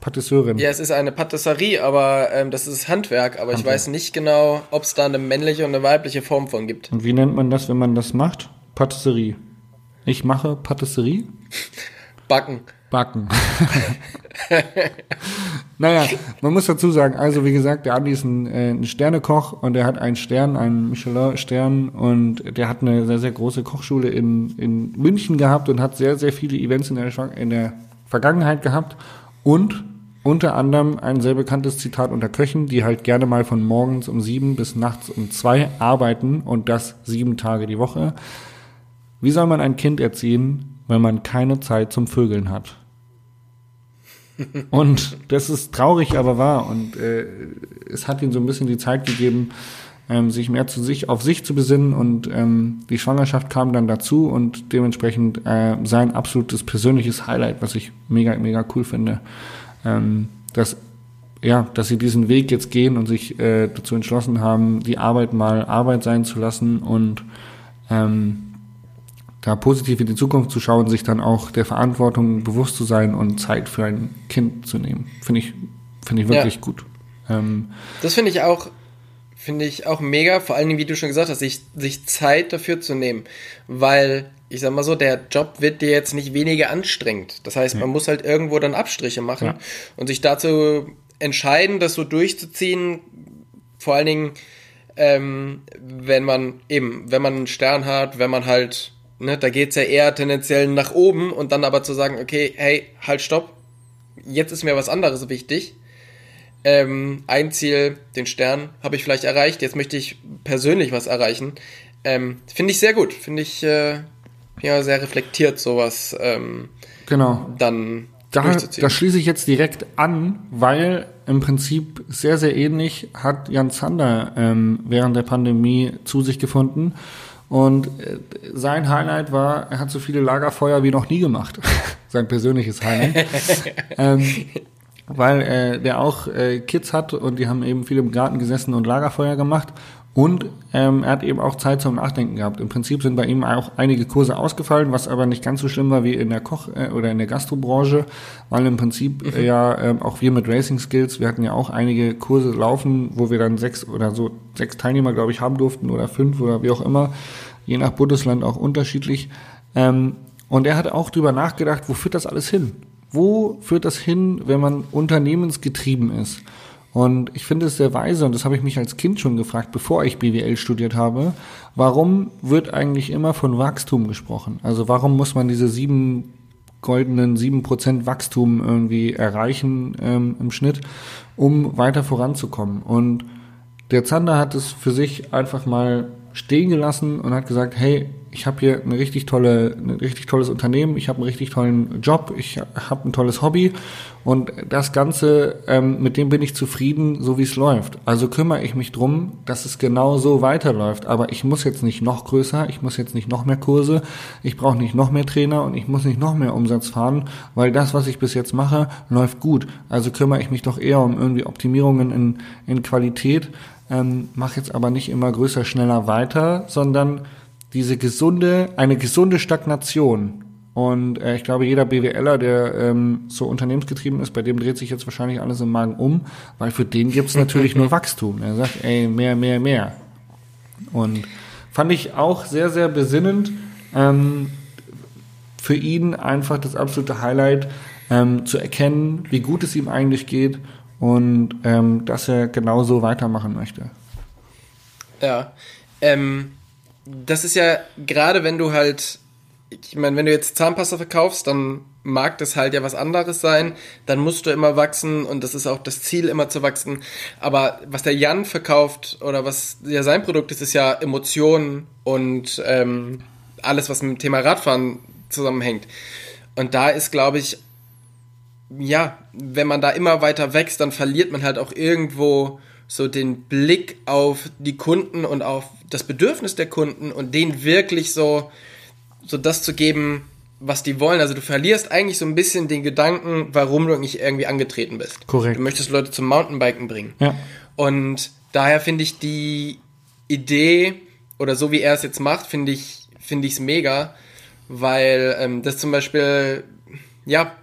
Patisseurin. Ja, es ist eine Patisserie, aber ähm, das ist Handwerk. Aber Handwerk. ich weiß nicht genau, ob es da eine männliche und eine weibliche Form von gibt. Und wie nennt man das, wenn man das macht? Patisserie. Ich mache Patisserie? Backen. Backen. naja, man muss dazu sagen, also wie gesagt, der Andi ist ein, äh, ein Sternekoch und er hat einen Stern, einen Michelin-Stern und der hat eine sehr, sehr große Kochschule in, in München gehabt und hat sehr, sehr viele Events in der, in der Vergangenheit gehabt und unter anderem ein sehr bekanntes Zitat unter Köchen, die halt gerne mal von morgens um sieben bis nachts um zwei arbeiten und das sieben Tage die Woche. Wie soll man ein Kind erziehen, wenn man keine Zeit zum Vögeln hat? Und das ist traurig, aber wahr. Und äh, es hat ihm so ein bisschen die Zeit gegeben, ähm, sich mehr zu sich, auf sich zu besinnen. Und ähm, die Schwangerschaft kam dann dazu und dementsprechend äh, sein absolutes persönliches Highlight, was ich mega, mega cool finde ähm, dass ja, dass sie diesen Weg jetzt gehen und sich äh, dazu entschlossen haben, die Arbeit mal Arbeit sein zu lassen und ähm, da positiv in die Zukunft zu schauen, sich dann auch der Verantwortung bewusst zu sein und Zeit für ein Kind zu nehmen. Finde ich, finde ich wirklich ja. gut. Ähm, das finde ich auch, finde ich auch mega, vor allen Dingen, wie du schon gesagt hast, sich, sich Zeit dafür zu nehmen, weil ich sag mal so, der Job wird dir jetzt nicht weniger anstrengend. Das heißt, man muss halt irgendwo dann Abstriche machen ja. und sich dazu entscheiden, das so durchzuziehen. Vor allen Dingen, ähm, wenn man eben, wenn man einen Stern hat, wenn man halt, ne, da geht's ja eher tendenziell nach oben und dann aber zu sagen, okay, hey, halt, stopp, jetzt ist mir was anderes wichtig. Ähm, ein Ziel, den Stern, habe ich vielleicht erreicht. Jetzt möchte ich persönlich was erreichen. Ähm, Finde ich sehr gut. Finde ich äh, ja sehr reflektiert, sowas ähm, genau. dann da, da schließe ich jetzt direkt an, weil im Prinzip sehr, sehr ähnlich hat Jan Zander ähm, während der Pandemie zu sich gefunden. Und äh, sein Highlight war, er hat so viele Lagerfeuer wie noch nie gemacht. sein persönliches Highlight. ähm, weil äh, der auch äh, Kids hat und die haben eben viel im Garten gesessen und Lagerfeuer gemacht. Und ähm, er hat eben auch Zeit zum Nachdenken gehabt. Im Prinzip sind bei ihm auch einige Kurse ausgefallen, was aber nicht ganz so schlimm war wie in der Koch- äh, oder in der Gastrobranche, weil im Prinzip mhm. äh, ja äh, auch wir mit Racing Skills, wir hatten ja auch einige Kurse laufen, wo wir dann sechs oder so sechs Teilnehmer, glaube ich, haben durften oder fünf oder wie auch immer, je nach Bundesland auch unterschiedlich. Ähm, und er hat auch drüber nachgedacht, wo führt das alles hin? Wo führt das hin, wenn man unternehmensgetrieben ist? Und ich finde es sehr weise, und das habe ich mich als Kind schon gefragt, bevor ich BWL studiert habe, warum wird eigentlich immer von Wachstum gesprochen? Also warum muss man diese sieben goldenen sieben Prozent Wachstum irgendwie erreichen ähm, im Schnitt, um weiter voranzukommen? Und der Zander hat es für sich einfach mal stehen gelassen und hat gesagt, hey, ich habe hier eine richtig tolle, ein richtig tolles Unternehmen, ich habe einen richtig tollen Job, ich habe ein tolles Hobby und das Ganze, ähm, mit dem bin ich zufrieden, so wie es läuft. Also kümmere ich mich drum, dass es genau so weiterläuft. Aber ich muss jetzt nicht noch größer, ich muss jetzt nicht noch mehr Kurse, ich brauche nicht noch mehr Trainer und ich muss nicht noch mehr Umsatz fahren, weil das, was ich bis jetzt mache, läuft gut. Also kümmere ich mich doch eher um irgendwie Optimierungen in, in Qualität, ähm, mache jetzt aber nicht immer größer, schneller weiter, sondern diese gesunde, eine gesunde Stagnation. Und äh, ich glaube, jeder BWLer, der ähm, so unternehmensgetrieben ist, bei dem dreht sich jetzt wahrscheinlich alles im Magen um, weil für den gibt's natürlich nur Wachstum. Er sagt, ey, mehr, mehr, mehr. Und fand ich auch sehr, sehr besinnend. Ähm, für ihn einfach das absolute Highlight, ähm, zu erkennen, wie gut es ihm eigentlich geht und ähm, dass er genauso weitermachen möchte. Ja, ähm, das ist ja gerade, wenn du halt, ich meine, wenn du jetzt Zahnpasta verkaufst, dann mag das halt ja was anderes sein, dann musst du immer wachsen und das ist auch das Ziel, immer zu wachsen. Aber was der Jan verkauft oder was ja sein Produkt ist, ist ja Emotionen und ähm, alles, was mit dem Thema Radfahren zusammenhängt. Und da ist, glaube ich, ja, wenn man da immer weiter wächst, dann verliert man halt auch irgendwo so den Blick auf die Kunden und auf das Bedürfnis der Kunden und denen wirklich so, so das zu geben, was die wollen. Also du verlierst eigentlich so ein bisschen den Gedanken, warum du nicht irgendwie angetreten bist. Korrekt. Du möchtest Leute zum Mountainbiken bringen. Ja. Und daher finde ich die Idee oder so wie er es jetzt macht, finde ich finde ich es mega, weil ähm, das zum Beispiel ja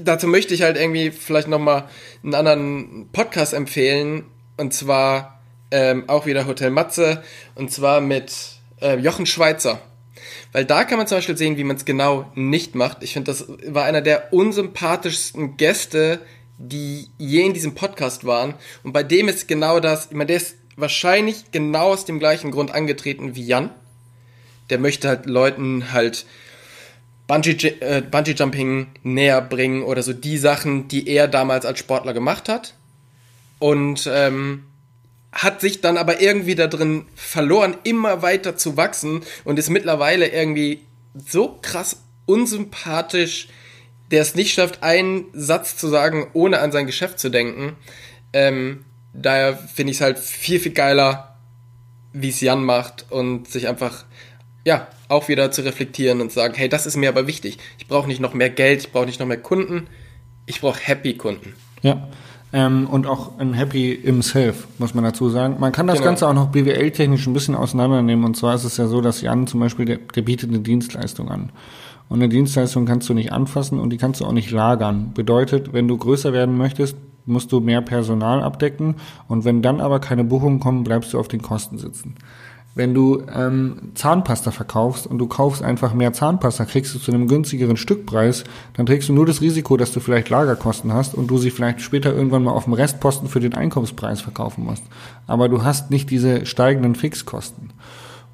dazu möchte ich halt irgendwie vielleicht nochmal einen anderen Podcast empfehlen. Und zwar ähm, auch wieder Hotel Matze. Und zwar mit äh, Jochen Schweizer. Weil da kann man zum Beispiel sehen, wie man es genau nicht macht. Ich finde, das war einer der unsympathischsten Gäste, die je in diesem Podcast waren. Und bei dem ist genau das, ich meine, der ist wahrscheinlich genau aus dem gleichen Grund angetreten wie Jan. Der möchte halt Leuten halt Bungee, äh, Bungee Jumping näher bringen oder so die Sachen, die er damals als Sportler gemacht hat. Und ähm, hat sich dann aber irgendwie da drin verloren, immer weiter zu wachsen und ist mittlerweile irgendwie so krass unsympathisch, der es nicht schafft, einen Satz zu sagen, ohne an sein Geschäft zu denken. Ähm, daher finde ich es halt viel, viel geiler, wie es Jan macht und sich einfach ja, auch wieder zu reflektieren und sagen, hey, das ist mir aber wichtig. Ich brauche nicht noch mehr Geld, ich brauche nicht noch mehr Kunden, ich brauche Happy Kunden. Ja. Ähm, und auch ein Happy im Self, muss man dazu sagen. Man kann das genau. Ganze auch noch BWL-technisch ein bisschen auseinandernehmen. Und zwar ist es ja so, dass Jan zum Beispiel, der, der bietet eine Dienstleistung an. Und eine Dienstleistung kannst du nicht anfassen und die kannst du auch nicht lagern. Bedeutet, wenn du größer werden möchtest, musst du mehr Personal abdecken. Und wenn dann aber keine Buchungen kommen, bleibst du auf den Kosten sitzen wenn du ähm, Zahnpasta verkaufst und du kaufst einfach mehr Zahnpasta, kriegst du zu einem günstigeren Stückpreis, dann trägst du nur das Risiko, dass du vielleicht Lagerkosten hast und du sie vielleicht später irgendwann mal auf dem Restposten für den Einkaufspreis verkaufen musst. Aber du hast nicht diese steigenden Fixkosten.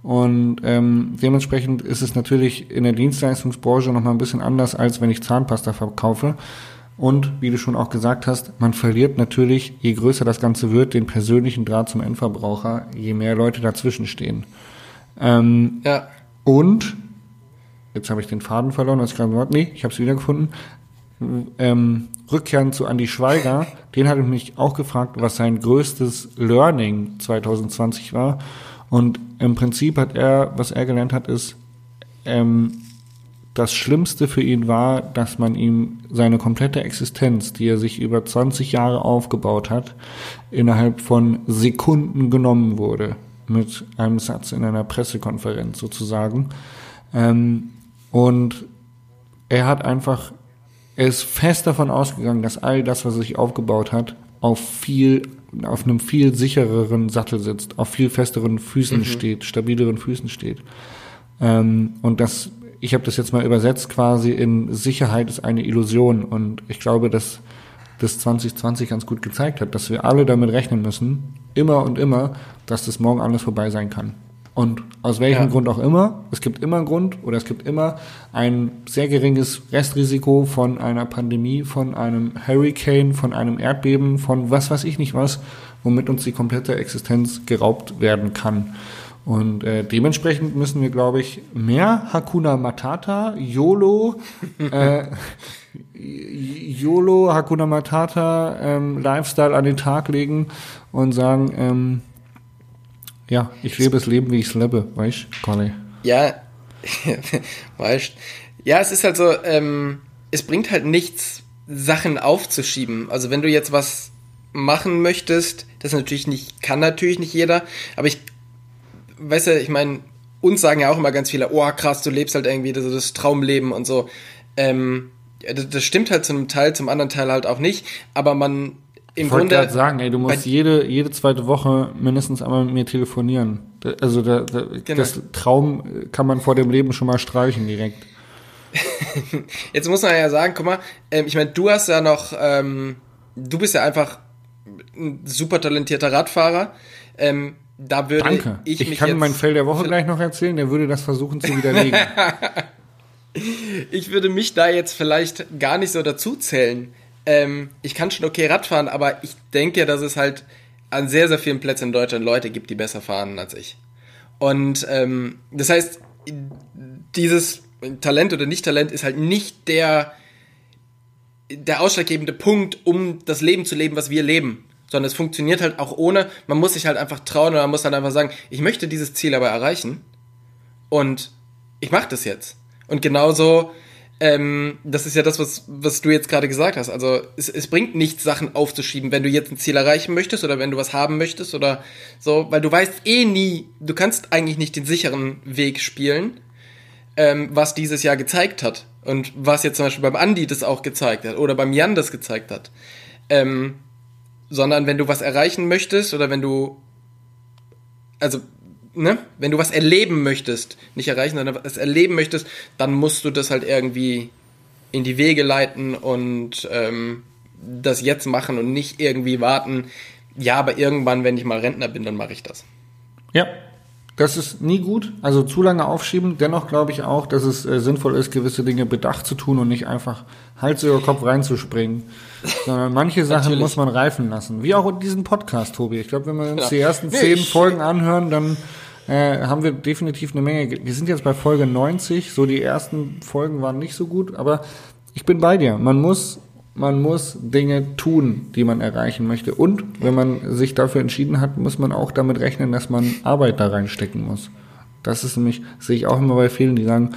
Und ähm, dementsprechend ist es natürlich in der Dienstleistungsbranche nochmal ein bisschen anders, als wenn ich Zahnpasta verkaufe, Und wie du schon auch gesagt hast, man verliert natürlich, je größer das Ganze wird, den persönlichen Draht zum Endverbraucher, je mehr Leute dazwischen stehen. Ähm, Ja. und, jetzt habe ich den Faden verloren, was ich gerade gesagt Nee, ich habe es wiedergefunden. Ähm, rückkehren zu Andy Schweiger, den hatte ich mich auch gefragt, was sein größtes Learning 2020 war. Und im Prinzip hat er, was er gelernt hat, ist, ähm, das Schlimmste für ihn war, dass man ihm seine komplette Existenz, die er sich über 20 Jahre aufgebaut hat, innerhalb von Sekunden genommen wurde. Mit einem Satz in einer Pressekonferenz sozusagen. Ähm, und er hat einfach, er ist fest davon ausgegangen, dass all das, was er sich aufgebaut hat, auf viel, auf einem viel sichereren Sattel sitzt, auf viel festeren Füßen steht, stabileren Füßen steht. Ähm, und das, ich habe das jetzt mal übersetzt quasi in Sicherheit ist eine Illusion. Und ich glaube, dass das 2020 ganz gut gezeigt hat, dass wir alle damit rechnen müssen, immer und immer, dass das morgen alles vorbei sein kann. Und aus welchem Ja. Grund auch immer, es gibt immer einen Grund oder es gibt immer ein sehr geringes Restrisiko von einer Pandemie, von einem Hurricane, von einem Erdbeben, von was weiß ich nicht was, womit uns die komplette Existenz geraubt werden kann. Und äh, dementsprechend müssen wir, glaube ich, mehr Hakuna Matata, YOLO, äh, YOLO, Hakuna Matata, ähm, Lifestyle an den Tag legen und sagen, ähm, ja, ich lebe das Leben, wie ich es lebe, weißt du, Conny? Ja, weißt Ja, es ist halt so, ähm, es bringt halt nichts, Sachen aufzuschieben. Also wenn du jetzt was machen möchtest, das natürlich nicht, kann natürlich nicht jeder, aber ich, weißt du, ich meine, uns sagen ja auch immer ganz viele, oh krass, du lebst halt irgendwie das, das Traumleben und so. Ähm, das, das stimmt halt zu einem Teil, zum anderen Teil halt auch nicht, aber man im Ich Grunde gerade sagen, ey, du musst jede, jede zweite Woche mindestens einmal mit mir telefonieren. Also da, da, Genau. das Traum kann man vor dem Leben schon mal streichen direkt. Jetzt muss man ja sagen, guck mal, ähm, ich meine, du hast ja noch, ähm, du bist ja einfach ein super talentierter Radfahrer. Ähm, da würde Danke. ich, Ich, mich kann jetzt, mein Fell der Woche gleich noch erzählen, der würde das versuchen zu widerlegen. Ich würde mich da jetzt vielleicht gar nicht so dazu zählen. Ähm, ich kann schon okay Radfahren, aber ich denke, dass es halt an sehr, sehr vielen Plätzen in Deutschland Leute gibt, die besser fahren als ich. Und ähm, das heißt, dieses Talent oder Nicht-Talent ist halt nicht der, der ausschlaggebende Punkt, um das Leben zu leben, was wir leben. Sondern es funktioniert halt auch ohne. Man muss sich halt einfach trauen und man muss halt einfach sagen, ich möchte dieses Ziel aber erreichen. Und ich mache das jetzt. Und genauso, ähm, das ist ja das, was, was du jetzt gerade gesagt hast. Also es, es bringt nichts, Sachen aufzuschieben, wenn du jetzt ein Ziel erreichen möchtest oder wenn du was haben möchtest oder so, weil du weißt eh nie, du kannst eigentlich nicht den sicheren Weg spielen, ähm, was dieses Jahr gezeigt hat. Und was jetzt zum Beispiel beim Andi das auch gezeigt hat oder beim Jan das gezeigt hat. Ähm, sondern wenn du was erreichen möchtest oder wenn du, also, ne, wenn du was erleben möchtest, nicht erreichen, sondern was erleben möchtest, dann musst du das halt irgendwie in die Wege leiten und ähm, das jetzt machen und nicht irgendwie warten. Ja, aber irgendwann, wenn ich mal Rentner bin, dann mache ich das. Ja, das ist nie gut. Also zu lange aufschieben. Dennoch glaube ich auch, dass es äh, sinnvoll ist, gewisse Dinge bedacht zu tun und nicht einfach Hals über Kopf reinzuspringen. Sondern manche Sachen muss man reifen lassen. Wie auch in diesem Podcast, Tobi. Ich glaube, wenn wir uns Ja. die ersten Nee, zehn Folgen anhören, dann äh, haben wir definitiv eine Menge. ge- Wir sind jetzt bei Folge 90. So die ersten Folgen waren nicht so gut, aber ich bin bei dir. Man muss man muss Dinge tun, die man erreichen möchte. Und wenn man sich dafür entschieden hat, muss man auch damit rechnen, dass man Arbeit da reinstecken muss. Das ist nämlich, sehe ich auch immer bei vielen, die sagen,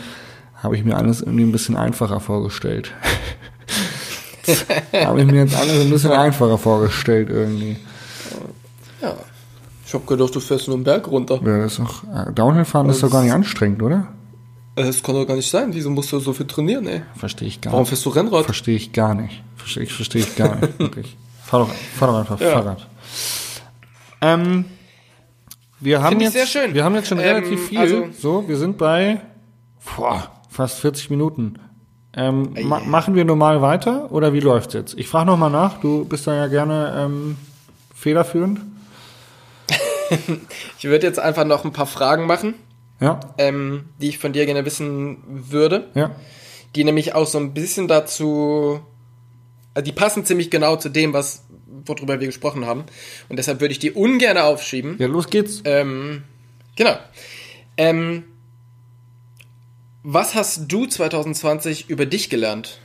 habe ich mir alles irgendwie ein bisschen einfacher vorgestellt. habe ich mir jetzt alles ein bisschen einfacher vorgestellt irgendwie. Ja. Ich hab gedacht, du fährst nur einen Berg runter. Ja, das ist doch, äh, Downhill fahren ist doch gar nicht anstrengend, oder? Das kann doch gar nicht sein. Wieso musst du so viel trainieren, ey? Verstehe ich gar Warum nicht. fährst du Rennrad? Verstehe ich gar nicht. Verstehe ich, verstehe ich gar nicht. Wirklich. Fahr doch, fahr doch einfach Ja. Fahrrad. Ähm, wir haben jetzt, sehr schön. wir haben jetzt schon Ähm, relativ viel. also- so, wir sind bei boah, fast 40 Minuten. Ähm, ma machen wir normal weiter oder wie läuft's jetzt? Ich frage nochmal nach. Du bist da ja gerne ähm, federführend. Ich würde jetzt einfach noch ein paar Fragen machen, Ja, ähm, die ich von dir gerne wissen würde. ja. die nämlich auch so ein bisschen dazu also die passen ziemlich genau zu dem, was worüber wir gesprochen haben. Und deshalb würde ich die ungern aufschieben. Ja, los geht's. Ähm, genau. Ähm, was hast du 2020 über dich gelernt?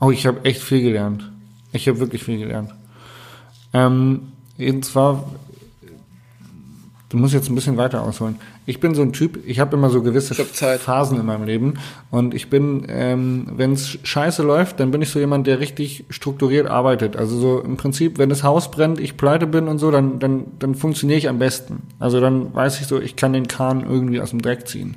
Oh, ich habe echt viel gelernt. Ich habe wirklich viel gelernt. Ähm, und zwar, du musst jetzt ein bisschen weiter ausholen. Ich bin so ein Typ, ich habe immer so gewisse. Phasen in meinem Leben. Und ich bin, ähm, wenn es scheiße läuft, dann bin ich so jemand, der richtig strukturiert arbeitet. Also so im Prinzip, wenn das Haus brennt, ich pleite bin und so, dann, dann, dann funktioniere ich am besten. Also dann weiß ich so, ich kann den Kahn irgendwie aus dem Dreck ziehen.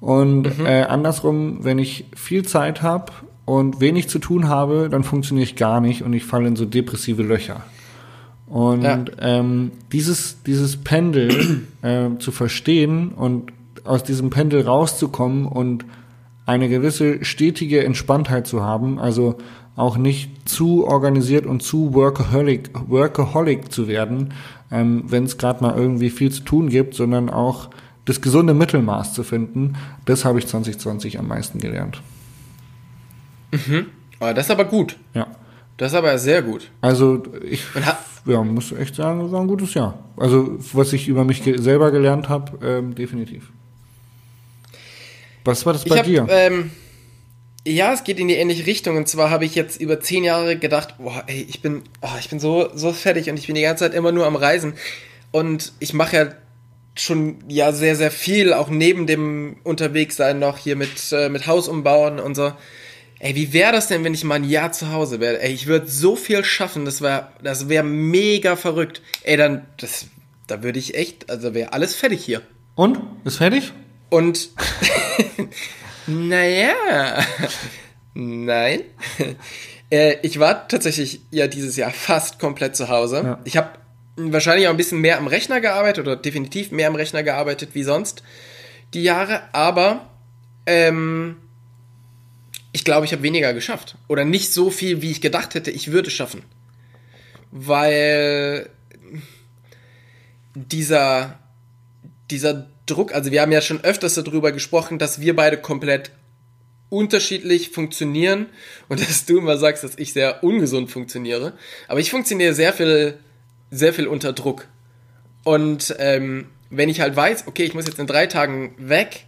Und äh, andersrum, wenn ich viel Zeit habe und wenig zu tun habe, dann funktioniere ich gar nicht und ich falle in so depressive Löcher. Und Ja. ähm, dieses, dieses Pendel äh, zu verstehen und aus diesem Pendel rauszukommen und eine gewisse stetige Entspanntheit zu haben, also auch nicht zu organisiert und zu workaholic, workaholic zu werden, ähm, wenn es gerade mal irgendwie viel zu tun gibt, sondern auch das gesunde Mittelmaß zu finden, das habe ich 2020 am meisten gelernt. Oh, das ist aber gut. Ja. Das ist aber sehr gut. Also ich ja, muss echt sagen, das war ein gutes Jahr. Also was ich über mich ge selber gelernt habe, ähm, definitiv. Was war das bei hab, dir? Ähm, ja, es geht in die ähnliche Richtung. Und zwar habe ich jetzt über zehn Jahre gedacht, boah, ey, ich bin, oh, ich bin so, so fertig und ich bin die ganze Zeit immer nur am Reisen. Und ich mache ja schon ja sehr, sehr viel, auch neben dem Unterwegssein noch hier mit, äh, mit Haus umbauen und so. Ey, wie wäre das denn, wenn ich mal ein Jahr zu Hause wäre? Ey, ich würde so viel schaffen, das wäre das wär mega verrückt. Ey, dann, das, da würde ich echt, also wäre alles fertig hier. Und? Ist fertig? Und naja, nein. Äh, ich war tatsächlich ja dieses Jahr fast komplett zu Hause. Ja. Ich habe wahrscheinlich auch ein bisschen mehr am Rechner gearbeitet oder definitiv mehr am Rechner gearbeitet wie sonst die Jahre, aber ähm, ich glaube, ich habe weniger geschafft. Oder nicht so viel, wie ich gedacht hätte, ich würde schaffen. Weil dieser, dieser Druck, also wir haben ja schon öfters darüber gesprochen, dass wir beide komplett unterschiedlich funktionieren und dass du immer sagst, dass ich sehr ungesund funktioniere. Aber ich funktioniere sehr viel, sehr viel unter Druck. Und ähm, wenn ich halt weiß, okay, ich muss jetzt in drei Tagen weg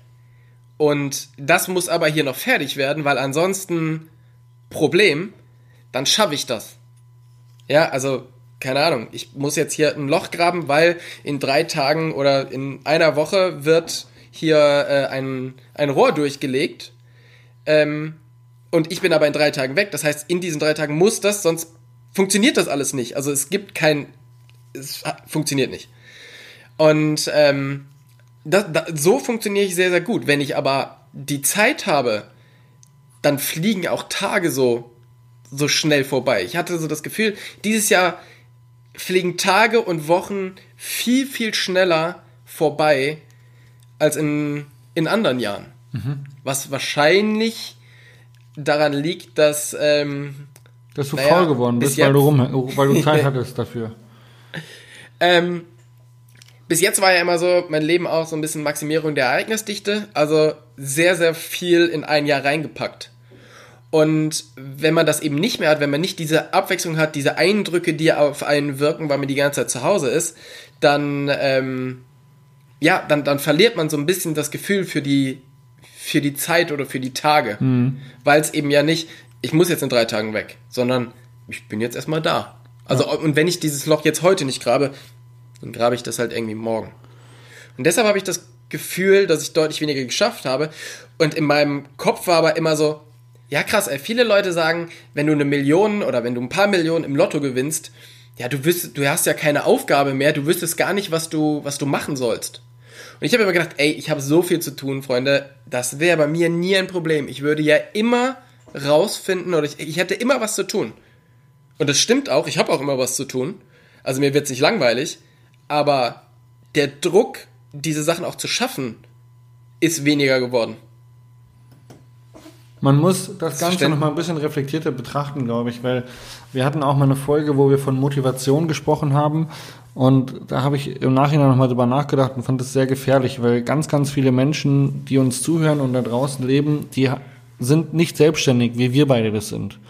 und das muss aber hier noch fertig werden, weil ansonsten Problem, dann schaffe ich das. Ja, also, keine Ahnung, ich muss jetzt hier ein Loch graben, weil in drei Tagen oder in einer Woche wird hier äh, ein, ein Rohr durchgelegt. Ähm, und ich bin aber in drei Tagen weg. Das heißt, in diesen drei Tagen muss das, sonst funktioniert das alles nicht. Also es gibt kein, es funktioniert nicht. Und ähm, das, da, so funktioniere ich sehr, sehr gut. Wenn ich aber die Zeit habe, dann fliegen auch Tage so, so schnell vorbei. Ich hatte so das Gefühl, dieses Jahr fliegen Tage und Wochen viel, viel schneller vorbei als in, in anderen Jahren. Was wahrscheinlich daran liegt, dass ähm, Dass du Naja, faul geworden bis bist, weil du, rum, weil du Zeit hattest dafür. Ähm, bis jetzt war ja immer so mein Leben auch so ein bisschen Maximierung der Ereignisdichte, also sehr, sehr viel in ein Jahr reingepackt. Und wenn man das eben nicht mehr hat, wenn man nicht diese Abwechslung hat, diese Eindrücke, die auf einen wirken, weil man die ganze Zeit zu Hause ist, dann, ähm, ja, dann, dann verliert man so ein bisschen das Gefühl für die, für die Zeit oder für die Tage. Weil es eben ja nicht, ich muss jetzt in drei Tagen weg, sondern ich bin jetzt erstmal da. Also, und wenn ich dieses Loch jetzt heute nicht grabe, dann grabe ich das halt irgendwie morgen. Und deshalb habe ich das Gefühl, dass ich deutlich weniger geschafft habe. Und in meinem Kopf war aber immer so, ja krass, ey, viele Leute sagen, wenn du eine Million oder wenn du ein paar Millionen im Lotto gewinnst, ja, du wüsst, du hast ja keine Aufgabe mehr, du wüsstest gar nicht, was du, was du machen sollst. Und ich habe immer gedacht, ey, ich habe so viel zu tun, Freunde, das wäre bei mir nie ein Problem. Ich würde ja immer rausfinden oder ich, ich hätte immer was zu tun. Und das stimmt auch, ich habe auch immer was zu tun. Also mir wird es nicht langweilig, aber der Druck, diese Sachen auch zu schaffen, ist weniger geworden. Man muss das Ganze Verständ- noch mal ein bisschen reflektierter betrachten, glaube ich, weil wir hatten auch mal eine Folge, wo wir von Motivation gesprochen haben und da habe ich im Nachhinein noch mal drüber nachgedacht und fand es sehr gefährlich, weil ganz, ganz viele Menschen, die uns zuhören und da draußen leben, die sind nicht selbstständig, wie wir beide das sind.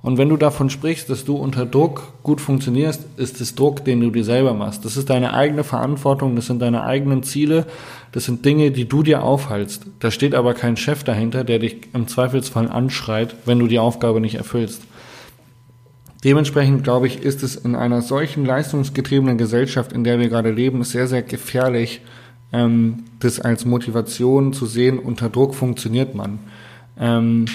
Und wenn du davon sprichst, dass du unter Druck gut funktionierst, ist es Druck, den du dir selber machst. Das ist deine eigene Verantwortung, das sind deine eigenen Ziele, das sind Dinge, die du dir aufhalst. Da steht aber kein Chef dahinter, der dich im Zweifelsfall anschreit, wenn du die Aufgabe nicht erfüllst. Dementsprechend, glaube ich, ist es in einer solchen leistungsgetriebenen Gesellschaft, in der wir gerade leben, sehr, sehr gefährlich, ähm, das als Motivation zu sehen, unter Druck funktioniert man. Ähm,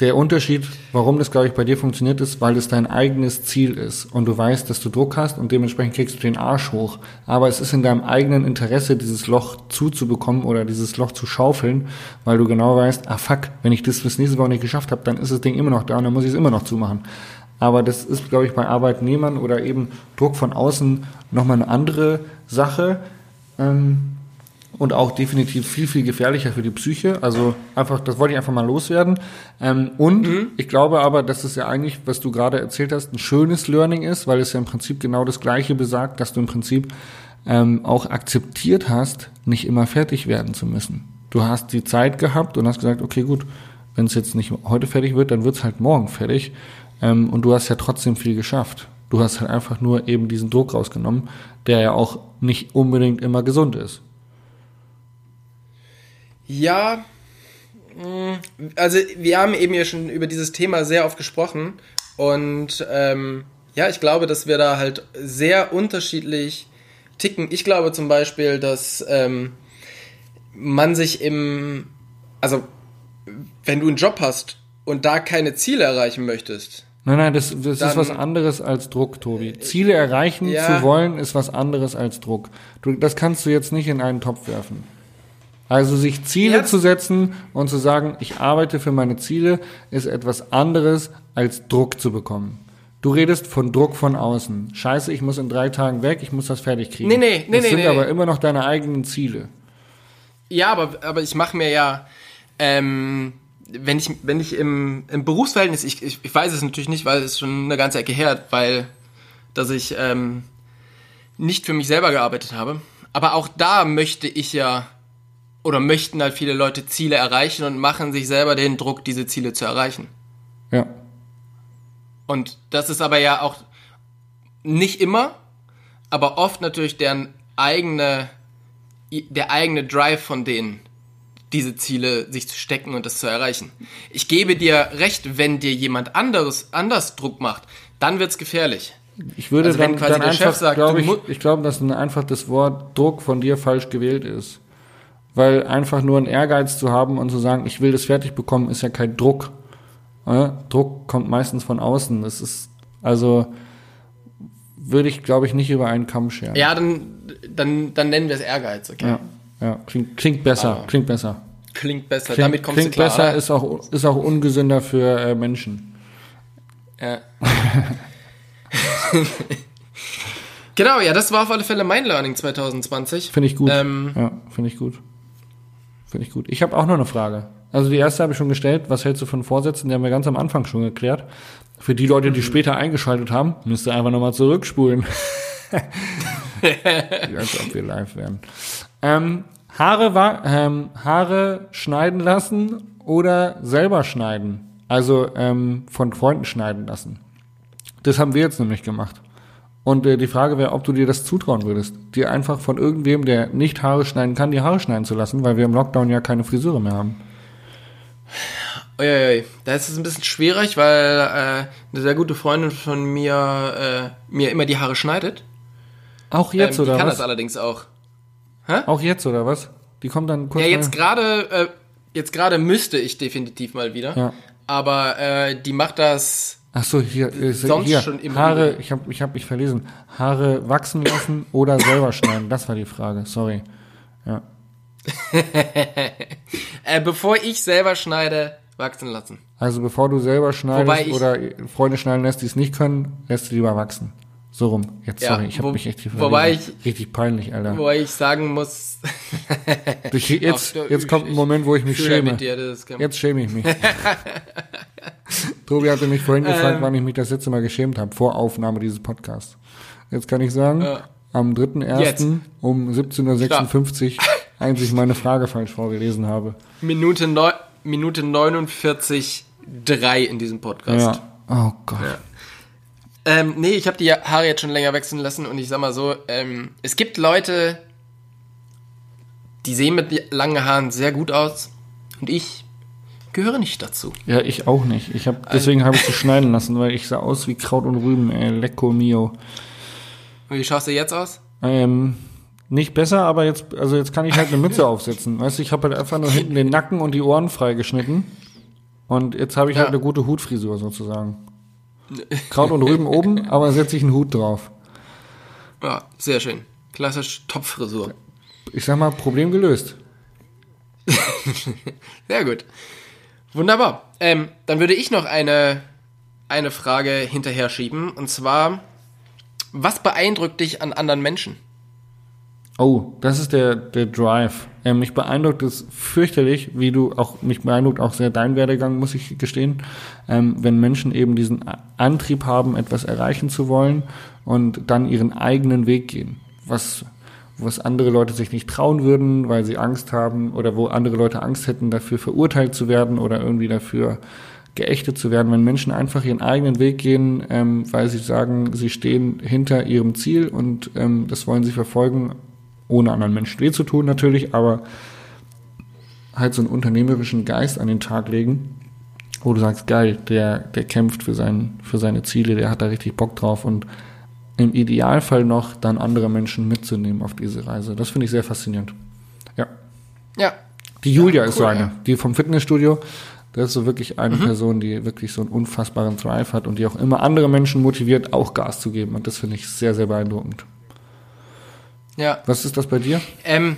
der Unterschied, warum das, glaube ich, bei dir funktioniert, ist, weil es dein eigenes Ziel ist und du weißt, dass du Druck hast und dementsprechend kriegst du den Arsch hoch. Aber es ist in deinem eigenen Interesse, dieses Loch zuzubekommen oder dieses Loch zu schaufeln, weil du genau weißt, ah fuck, wenn ich das bis nächste Woche nicht geschafft habe, dann ist das Ding immer noch da und dann muss ich es immer noch zumachen. Aber das ist, glaube ich, bei Arbeitnehmern oder eben Druck von außen nochmal eine andere Sache. Ähm, und auch definitiv viel, viel gefährlicher für die Psyche. Also einfach, das wollte ich einfach mal loswerden. Ähm, und mhm. ich glaube aber, dass es ja eigentlich, was du gerade erzählt hast, ein schönes Learning ist, weil es ja im Prinzip genau das Gleiche besagt, dass du im Prinzip ähm, auch akzeptiert hast, nicht immer fertig werden zu müssen. Du hast die Zeit gehabt und hast gesagt, okay, gut, wenn es jetzt nicht heute fertig wird, dann wird es halt morgen fertig. Ähm, und du hast ja trotzdem viel geschafft. Du hast halt einfach nur eben diesen Druck rausgenommen, der ja auch nicht unbedingt immer gesund ist. Ja, mm, also wir haben eben ja schon über dieses Thema sehr oft gesprochen und ähm, ja, ich glaube, dass wir da halt sehr unterschiedlich ticken. Ich glaube zum Beispiel, dass ähm, man sich im, also wenn du einen Job hast und da keine Ziele erreichen möchtest. Nein, nein, das, das dann, ist was anderes als Druck, Tobi. Ziele erreichen ja, zu wollen, ist was anderes als Druck. Du, das kannst du jetzt nicht in einen Topf werfen. Also sich Ziele ja. zu setzen und zu sagen, ich arbeite für meine Ziele, ist etwas anderes als Druck zu bekommen. Du redest von Druck von außen. Scheiße, ich muss in drei Tagen weg, ich muss das fertig kriegen. Nee, nee, nee, das nee, sind nee. aber immer noch deine eigenen Ziele. Ja, aber, aber ich mache mir ja, ähm, wenn ich, wenn ich im, im Berufsverhältnis, ich, ich, ich weiß es natürlich nicht, weil es schon eine ganze Ecke her, weil, dass ich ähm, nicht für mich selber gearbeitet habe. Aber auch da möchte ich ja oder möchten halt viele Leute Ziele erreichen und machen sich selber den Druck, diese Ziele zu erreichen. Ja. Und das ist aber ja auch nicht immer, aber oft natürlich deren eigene, der eigene Drive von denen, diese Ziele sich zu stecken und das zu erreichen. Ich gebe dir recht, wenn dir jemand anderes anders Druck macht, dann wird's gefährlich. Ich würde also dann, dann einfach, glaube ich, ich glaube, dass einfach das Wort Druck von dir falsch gewählt ist. Weil einfach nur einen Ehrgeiz zu haben und zu sagen, ich will das fertig bekommen, ist ja kein Druck. Ja? Druck kommt meistens von außen. Das ist, also, würde ich, glaube ich, nicht über einen Kamm scheren. Ja, dann, dann, dann nennen wir es Ehrgeiz, okay? Ja, ja. Klingt, klingt besser, ah. klingt besser. Klingt besser, klingt, damit kommst klingt du klar. Klingt besser, ist auch, ist auch ungesünder für äh, Menschen. Ja. genau, ja, das war auf alle Fälle mein Learning 2020. Finde ich gut. Ähm, ja, finde ich gut. Finde ich gut. Ich habe auch noch eine Frage. Also die erste habe ich schon gestellt. Was hältst du von Vorsätzen? Die haben wir ganz am Anfang schon geklärt. Für die Leute, die mhm. später eingeschaltet haben, müsst ihr einfach nochmal zurückspulen. Als ob wir live wären. Ähm, Haare, ähm, Haare schneiden lassen oder selber schneiden. Also ähm, von Freunden schneiden lassen. Das haben wir jetzt nämlich gemacht. Und äh, die Frage wäre, ob du dir das zutrauen würdest, dir einfach von irgendwem, der nicht Haare schneiden kann, die Haare schneiden zu lassen, weil wir im Lockdown ja keine Friseure mehr haben. Uiuiui, da ist es ein bisschen schwierig, weil äh, eine sehr gute Freundin von mir äh, mir immer die Haare schneidet. Auch jetzt ähm, die oder kann was? das allerdings auch. Hä? Auch jetzt oder was? Die kommt dann kurz. Ja, jetzt gerade, äh, jetzt gerade müsste ich definitiv mal wieder. Ja. Aber äh, die macht das Ach so, hier, äh, Sonst hier schon immer Haare, ich habe ich hab mich verlesen. Haare wachsen lassen oder selber schneiden, das war die Frage, sorry. Ja. äh, bevor ich selber schneide, wachsen lassen. Also bevor du selber schneidest oder Freunde schneiden lässt, die es nicht können, lässt du lieber wachsen. So rum. Jetzt, ja, sorry, ich habe mich echt hier Wobei ich, Richtig peinlich, Alter. Wobei ich sagen muss... jetzt, jetzt kommt ein Moment, wo ich mich schäme. Dir, jetzt schäme ich mich. Tobi hatte mich vorhin gefragt, ähm, wann ich mich das letzte Mal geschämt habe, vor Aufnahme dieses Podcasts. Jetzt kann ich sagen, äh, am 3.1. um 17.56 Uhr eigentlich meine Frage falsch vorgelesen habe. Minute, neun, Minute 49, 3 in diesem Podcast. Ja, Oh Gott. Ja. Ähm, nee, ich habe die Haare jetzt schon länger wechseln lassen und ich sag mal so, ähm, es gibt Leute, die sehen mit langen Haaren sehr gut aus und ich gehöre nicht dazu. Ja, ich auch nicht. Ich hab, deswegen habe ich sie schneiden lassen, weil ich sah aus wie Kraut und Rüben, ey, lecco mio. Und wie schaust du jetzt aus? Ähm, nicht besser, aber jetzt, also jetzt kann ich halt eine Mütze aufsetzen. Weißt du, ich habe halt einfach nur hinten den Nacken und die Ohren freigeschnitten. Und jetzt habe ich halt Ja. eine gute Hutfrisur sozusagen. Kraut und Rüben oben, aber setze ich einen Hut drauf. Ja, sehr schön. Klassisch Topfrisur. Ich sag mal, Problem gelöst. Sehr gut. Wunderbar. Ähm, dann würde ich noch eine, eine Frage hinterher schieben. Und zwar, was beeindruckt dich an anderen Menschen? Oh, das ist der, der Drive. Ähm, mich beeindruckt es fürchterlich, wie du auch, mich beeindruckt auch sehr dein Werdegang, muss ich gestehen, ähm, wenn Menschen eben diesen Antrieb haben, etwas erreichen zu wollen und dann ihren eigenen Weg gehen. Was, was andere Leute sich nicht trauen würden, weil sie Angst haben oder wo andere Leute Angst hätten, dafür verurteilt zu werden oder irgendwie dafür geächtet zu werden, wenn Menschen einfach ihren eigenen Weg gehen, ähm, weil sie sagen, sie stehen hinter ihrem Ziel und ähm, das wollen sie verfolgen, ohne anderen Menschen weh zu tun natürlich, aber halt so einen unternehmerischen Geist an den Tag legen, wo du sagst, geil, der, der kämpft für, sein, für seine Ziele, der hat da richtig Bock drauf und im Idealfall noch dann andere Menschen mitzunehmen auf diese Reise. Das finde ich sehr faszinierend. Ja. Ja. Die Julia Ja, ist so cool, eine, ja. die vom Fitnessstudio. Das ist so wirklich Mhm. eine Person, die wirklich so einen unfassbaren Drive hat und die auch immer andere Menschen motiviert, auch Gas zu geben. Und das finde ich sehr, sehr beeindruckend. Ja. Was ist das bei dir? Ähm,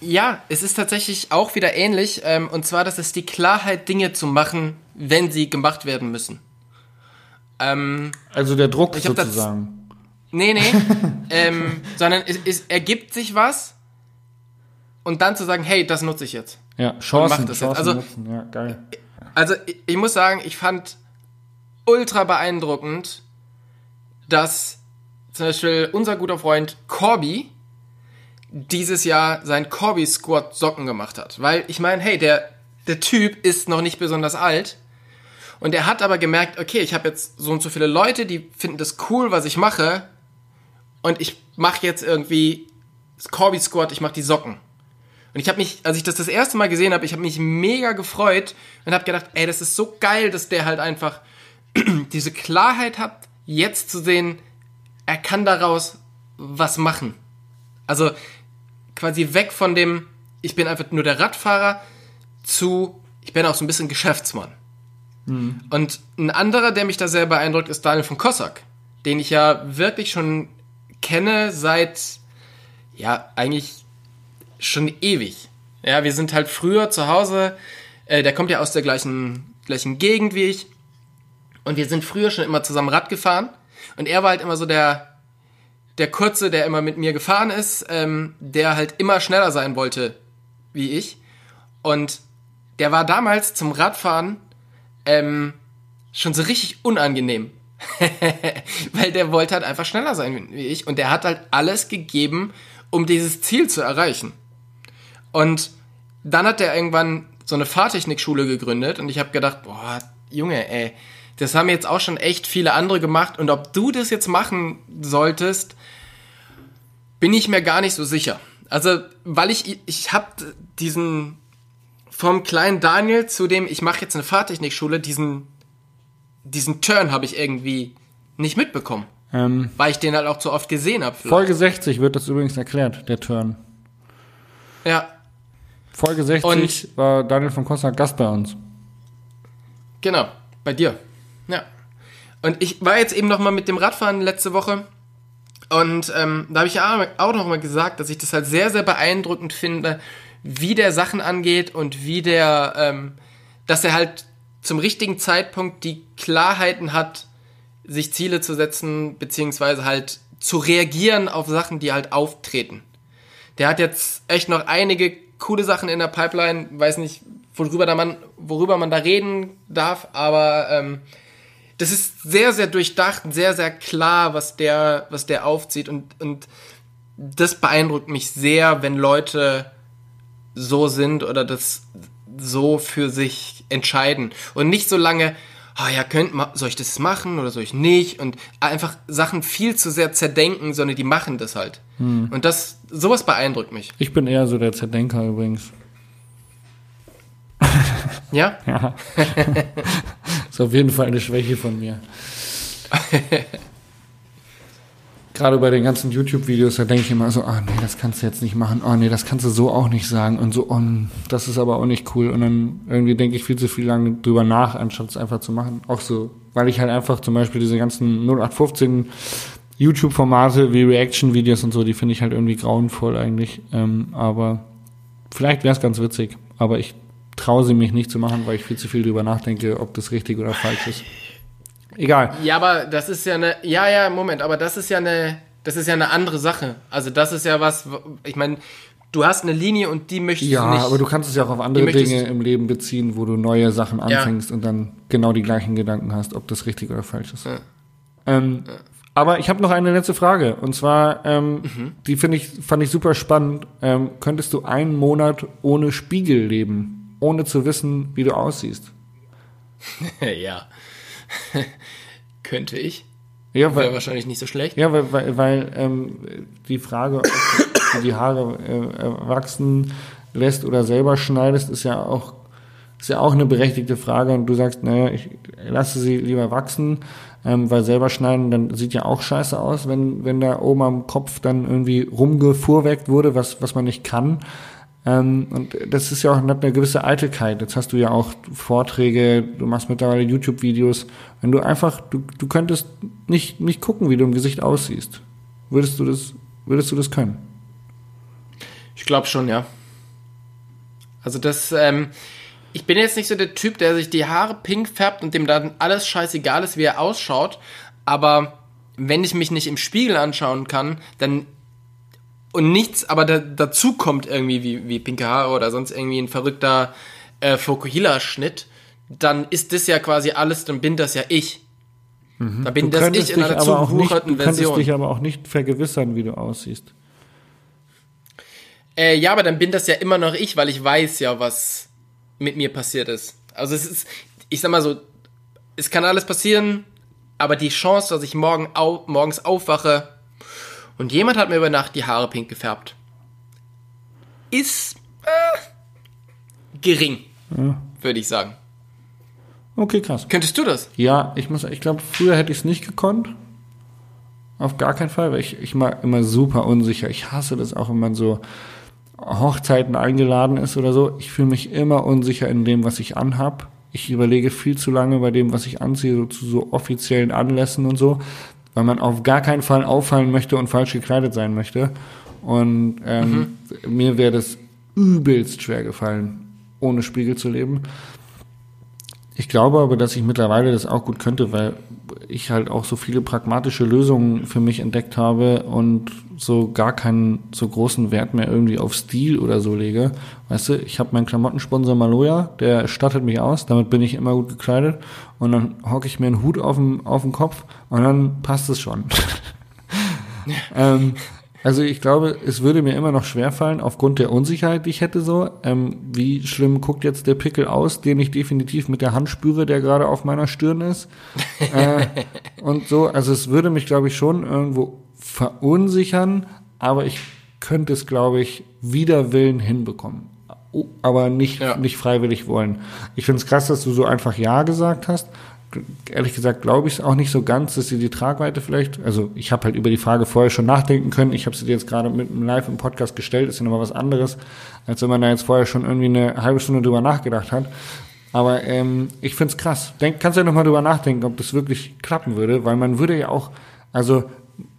ja, es ist tatsächlich auch wieder ähnlich. Ähm, und zwar, das ist die Klarheit, Dinge zu machen, wenn sie gemacht werden müssen. Ähm, Also der Druck hab das- sozusagen. nee, nee. ähm, sondern es, es ergibt sich was. Und dann zu sagen, hey, das nutze ich jetzt. Ja, Chancen, das. Chancen Also- nutzen. Ja, geil. Also ich, ich muss sagen, ich fand ultra beeindruckend, dass zum Beispiel unser guter Freund Corby dieses Jahr sein Corby Squad Socken gemacht hat. Weil ich meine, hey, der, der Typ ist noch nicht besonders alt. Und er hat aber gemerkt, okay, ich habe jetzt so und so viele Leute, die finden das cool, was ich mache. Und ich mache jetzt irgendwie Corby Squad, ich mache die Socken. Und ich habe mich, als ich das das erste Mal gesehen habe, ich habe mich mega gefreut und habe gedacht, ey, das ist so geil, dass der halt einfach diese Klarheit hat, jetzt zu sehen, er kann daraus was machen. Also quasi weg von dem, ich bin einfach nur der Radfahrer, zu, ich bin auch so ein bisschen Geschäftsmann. Und ein anderer, der mich da sehr beeindruckt, ist Daniel von Kossack, den ich ja wirklich schon kenne seit, ja, eigentlich schon ewig. Ja, wir sind halt früher zu Hause, äh, der kommt ja aus der gleichen, gleichen Gegend wie ich. Und wir sind früher schon immer zusammen Rad gefahren. Und er war halt immer so der, der Kurze, der immer mit mir gefahren ist, ähm, der halt immer schneller sein wollte wie ich. Und der war damals zum Radfahren ähm, schon so richtig unangenehm. Weil der wollte halt einfach schneller sein wie ich. Und der hat halt alles gegeben, um dieses Ziel zu erreichen. Und dann hat er irgendwann so eine Fahrtechnikschule gegründet und ich habe gedacht, boah, Junge, ey, das haben jetzt auch schon echt viele andere gemacht und ob du das jetzt machen solltest, bin ich mir gar nicht so sicher. Also, weil ich ich habe diesen vom kleinen Daniel zu dem ich mache jetzt eine Fahrtechnikschule, diesen diesen Turn habe ich irgendwie nicht mitbekommen, Ähm, weil ich den halt auch zu oft gesehen habe. Folge 60 wird das übrigens erklärt, der Turn. Ja, Folge 60 Und- war Daniel von Costa Gast bei uns. Genau, bei dir. Ja. Und ich war jetzt eben noch mal mit dem Radfahren letzte Woche und ähm, da habe ich ja auch noch mal gesagt, dass ich das halt sehr, sehr beeindruckend finde, wie der Sachen angeht und wie der, ähm, dass er halt zum richtigen Zeitpunkt die Klarheiten hat, sich Ziele zu setzen, beziehungsweise halt zu reagieren auf Sachen, die halt auftreten. Der hat jetzt echt noch einige coole Sachen in der Pipeline. Weiß nicht, worüber, da man, worüber man da reden darf, aber ähm, das ist sehr, sehr durchdacht, sehr, sehr klar, was der, was der aufzieht. Und, und das beeindruckt mich sehr, wenn Leute so sind oder das so für sich entscheiden. Und nicht so lange ah ja, könnt, soll ich das machen oder soll ich nicht? Und einfach Sachen viel zu sehr zerdenken, sondern die machen das halt. Hm. Und das, sowas beeindruckt mich. Ich bin eher so der Zerdenker übrigens. Ja? Ja. ist auf jeden Fall eine Schwäche von mir. Gerade bei den ganzen YouTube-Videos, da denke ich immer so, ah nee, das kannst du jetzt nicht machen, oh nee, das kannst du so auch nicht sagen und so, oh, das ist aber auch nicht cool. Und dann irgendwie denke ich viel zu viel lange drüber nach, anstatt es einfach zu machen. Auch so, weil ich halt einfach zum Beispiel diese ganzen 0815 YouTube-Formate wie Reaction-Videos und so, die finde ich halt irgendwie grauenvoll eigentlich. Ähm, aber vielleicht wäre es ganz witzig. Aber ich traue sie mich nicht zu machen, weil ich viel zu viel drüber nachdenke, ob das richtig oder falsch ist. Egal. Ja, aber das ist ja eine, ja, ja, Moment, aber das ist ja eine, das ist ja eine andere Sache. Also das ist ja was, ich meine, du hast eine Linie und die möchtest ja, du nicht. Ja, aber du kannst es ja auch auf andere Dinge im Leben beziehen, wo du neue Sachen anfängst ja. und dann genau die gleichen Gedanken hast, ob das richtig oder falsch ist. Ja. Ähm. Aber ich habe noch eine letzte Frage und zwar, ähm, mhm. die finde ich fand ich super spannend. Ähm, könntest du einen Monat ohne Spiegel leben, ohne zu wissen, wie du aussiehst? ja. Könnte ich. Ja, weil, Wäre wahrscheinlich nicht so schlecht. Ja, weil, weil, weil ähm, die Frage, ob du die Haare äh, wachsen lässt oder selber schneidest, ist ja auch ist ja auch eine berechtigte Frage und du sagst, naja, ich lasse sie lieber wachsen, ähm, weil selber schneiden, dann sieht ja auch scheiße aus, wenn, wenn da oben am Kopf dann irgendwie rumgefuhrweckt wurde, was, was man nicht kann. Ähm, und das ist ja auch eine gewisse Eitelkeit. Jetzt hast du ja auch Vorträge, du machst mittlerweile YouTube-Videos. Wenn du einfach, du, du könntest nicht, nicht gucken, wie du im Gesicht aussiehst. Würdest du das, würdest du das können? Ich glaube schon, ja. Also das, ähm, ich bin jetzt nicht so der Typ, der sich die Haare pink färbt und dem dann alles scheißegal ist, wie er ausschaut. Aber wenn ich mich nicht im Spiegel anschauen kann, dann und nichts, aber da, dazu kommt irgendwie wie, wie pinke Haare oder sonst irgendwie ein verrückter äh, Fokuhila-Schnitt, dann ist das ja quasi alles, dann bin das ja ich. Mhm. Da bin du das ich in einer zuwucherten Version. Du könntest dich aber auch nicht vergewissern, wie du aussiehst. Äh, ja, aber dann bin das ja immer noch ich, weil ich weiß ja, was mit mir passiert ist. Also es ist, ich sag mal so, es kann alles passieren, aber die Chance, dass ich morgen au morgens aufwache und jemand hat mir über Nacht die Haare pink gefärbt. Ist äh, gering, ja. würde ich sagen. Okay, krass. Könntest du das? Ja, ich muss, ich glaube, früher hätte ich es nicht gekonnt. Auf gar keinen Fall, weil ich, ich war immer super unsicher. Ich hasse das auch, wenn man so Hochzeiten eingeladen ist oder so. Ich fühle mich immer unsicher in dem, was ich anhab. Ich überlege viel zu lange bei dem, was ich anziehe, so zu so offiziellen Anlässen und so weil man auf gar keinen Fall auffallen möchte und falsch gekleidet sein möchte. Und ähm, mhm. mir wäre das übelst schwer gefallen, ohne Spiegel zu leben. Ich glaube aber, dass ich mittlerweile das auch gut könnte, weil ich halt auch so viele pragmatische Lösungen für mich entdeckt habe und so gar keinen so großen Wert mehr irgendwie auf Stil oder so lege. Weißt du, ich habe meinen Klamottensponsor Maloya, der stattet mich aus, damit bin ich immer gut gekleidet und dann hocke ich mir einen Hut auf den, auf den Kopf und dann passt es schon. ähm, also ich glaube, es würde mir immer noch schwerfallen, aufgrund der Unsicherheit, die ich hätte so. Ähm, wie schlimm guckt jetzt der Pickel aus, den ich definitiv mit der Hand spüre, der gerade auf meiner Stirn ist. äh, und so, also es würde mich, glaube ich, schon irgendwo verunsichern, aber ich könnte es, glaube ich, wider Willen hinbekommen. Aber nicht, ja. nicht freiwillig wollen. Ich finde es krass, dass du so einfach Ja gesagt hast ehrlich gesagt glaube ich es auch nicht so ganz, dass sie die Tragweite vielleicht, also ich habe halt über die Frage vorher schon nachdenken können, ich habe sie dir jetzt gerade mit einem Live im Podcast gestellt, ist ja nochmal was anderes, als wenn man da jetzt vorher schon irgendwie eine halbe Stunde drüber nachgedacht hat. Aber ähm, ich find's krass. Denk, kannst ja nochmal drüber nachdenken, ob das wirklich klappen würde, weil man würde ja auch, also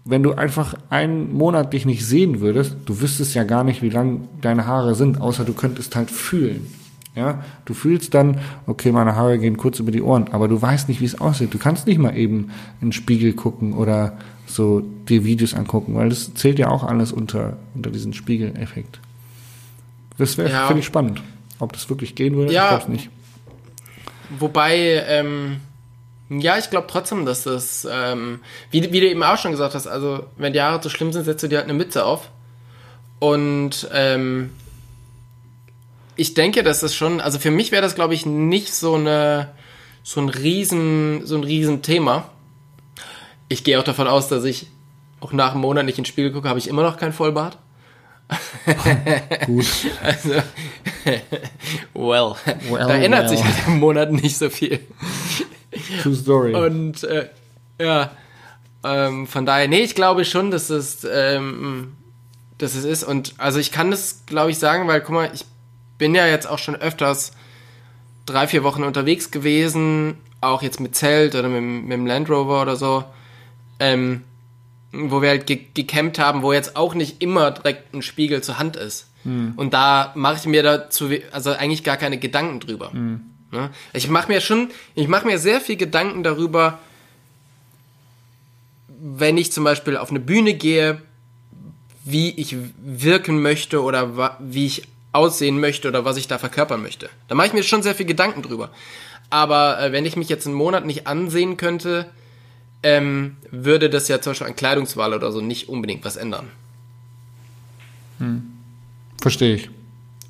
wenn du einfach einen Monat dich nicht sehen würdest, du wüsstest ja gar nicht, wie lang deine Haare sind, außer du könntest halt fühlen. Ja, du fühlst dann, okay, meine Haare gehen kurz über die Ohren, aber du weißt nicht, wie es aussieht. Du kannst nicht mal eben in den Spiegel gucken oder so dir Videos angucken, weil das zählt ja auch alles unter, unter diesen Spiegeleffekt. Das wäre, ja. finde ich, spannend. Ob das wirklich gehen würde, ja, ich glaube nicht. Wobei, ähm, ja, ich glaube trotzdem, dass das, ähm, wie, wie du eben auch schon gesagt hast, also wenn die Haare zu schlimm sind, setzt du dir halt eine Mütze auf. Und ähm, ich denke, dass das schon, also für mich wäre das, glaube ich, nicht so eine so ein riesen, so ein riesen Thema. Ich gehe auch davon aus, dass ich auch nach einem Monat nicht ins Spiegel gucke, habe ich immer noch kein Vollbart. Gut. Also, well, Well, da ändert well. sich mit dem Monat nicht so viel. True Story. Und äh, ja, ähm, von daher, nee, ich glaube schon, dass es, ähm, dass es ist. Und also ich kann das, glaube ich, sagen, weil, guck mal, ich bin ja jetzt auch schon öfters drei, vier Wochen unterwegs gewesen, auch jetzt mit Zelt oder mit, dem- mit dem Land Rover oder so, ähm, wo wir halt ge gecampt haben, wo jetzt auch nicht immer direkt ein Spiegel zur Hand ist. Und da mache ich mir dazu, also eigentlich gar keine Gedanken drüber. Ne? Ich mache mir schon, ich mache mir sehr viel Gedanken darüber, wenn ich zum Beispiel auf eine Bühne gehe, wie ich wirken möchte oder wie ich aussehen möchte oder was ich da verkörpern möchte. Da mache ich mir schon sehr viel Gedanken drüber. Aber äh, wenn ich mich jetzt einen Monat nicht ansehen könnte, ähm, würde das ja zum Beispiel an Kleidungswahl oder so nicht unbedingt was ändern. Verstehe ich.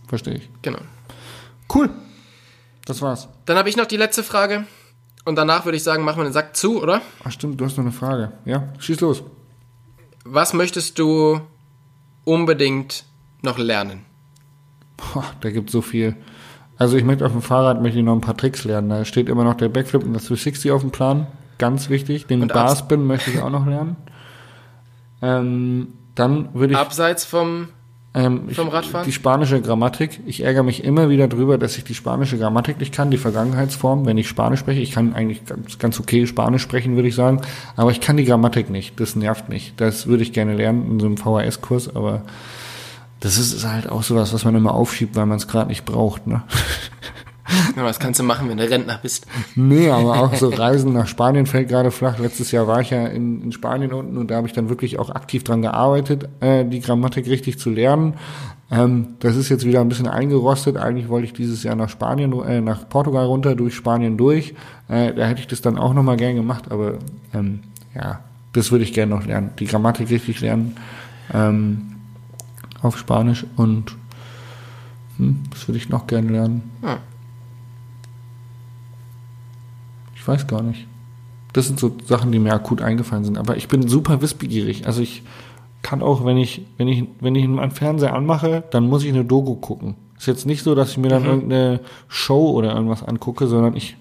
Verstehe ich. Genau. Cool. Das war's. Dann habe ich noch die letzte Frage. Und danach würde ich sagen, machen wir den Sack zu, oder? Ach stimmt, du hast noch eine Frage. Ja, schieß los. Was möchtest du unbedingt noch lernen? Boah, da gibt so viel. Also ich möchte auf dem Fahrrad möchte ich noch ein paar Tricks lernen. Da steht immer noch der Backflip und das 360 auf dem Plan. Ganz wichtig. Den Barspin möchte ich auch noch lernen. Ähm, dann würde ich Abseits vom Ähm, ich, Vom Radfahren? Die spanische Grammatik. Ich ärgere mich immer wieder drüber, dass ich die spanische Grammatik nicht kann, die Vergangenheitsform, wenn ich Spanisch spreche. Ich kann eigentlich ganz, ganz okay Spanisch sprechen, würde ich sagen. Aber ich kann die Grammatik nicht. Das nervt mich. Das würde ich gerne lernen in so einem VHS-Kurs, aber das ist, ist halt auch sowas, was man immer aufschiebt, weil man es gerade nicht braucht, ne? Ja, was kannst du machen, wenn du Rentner bist? Nee, aber auch so Reisen nach Spanien fällt gerade flach. Letztes Jahr war ich ja in, in Spanien unten und da habe ich dann wirklich auch aktiv dran gearbeitet, äh, die Grammatik richtig zu lernen. Ähm, das ist jetzt wieder ein bisschen eingerostet. Eigentlich wollte ich dieses Jahr nach Spanien, äh, nach Portugal runter, durch Spanien durch. Äh, da hätte ich das dann auch nochmal gern gemacht, aber ähm, ja, das würde ich gerne noch lernen. Die Grammatik richtig lernen ähm, auf Spanisch und hm, das würde ich noch gerne lernen. Hm. Ich weiß gar nicht. Das sind so Sachen, die mir akut eingefallen sind. Aber ich bin super wissbegierig. Also ich kann auch, wenn ich, wenn ich, wenn ich meinen Fernseher anmache, dann muss ich eine Doku gucken. Ist jetzt nicht so, dass ich mir dann irgendeine Show oder irgendwas angucke, sondern ich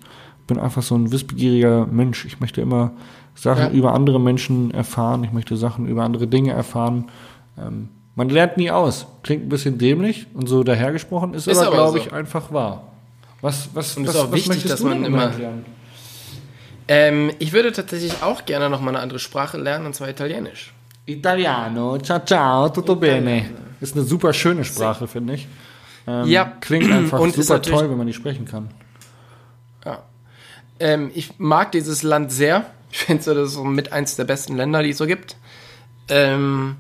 bin einfach so ein wissbegieriger Mensch. Ich möchte immer Sachen Ja. über andere Menschen erfahren. Ich möchte Sachen über andere Dinge erfahren. Ähm, man lernt nie aus. Klingt ein bisschen dämlich und so dahergesprochen, ist, Ist aber, aber glaube so. ich, einfach wahr. Was, was, Und es was, ist auch was wichtig, dass man immer-? Ähm, ich würde tatsächlich auch gerne noch mal eine andere Sprache lernen, und zwar Italienisch. Italiano, ciao ciao, tutto bene. Ist eine super schöne Sprache, finde ich. Ähm, Ja. Klingt einfach Und super toll, wenn man die sprechen kann. Ja. Ähm, ich mag dieses Land sehr. Ich finde das ist so mit eins der besten Länder, die es so gibt. Ähm,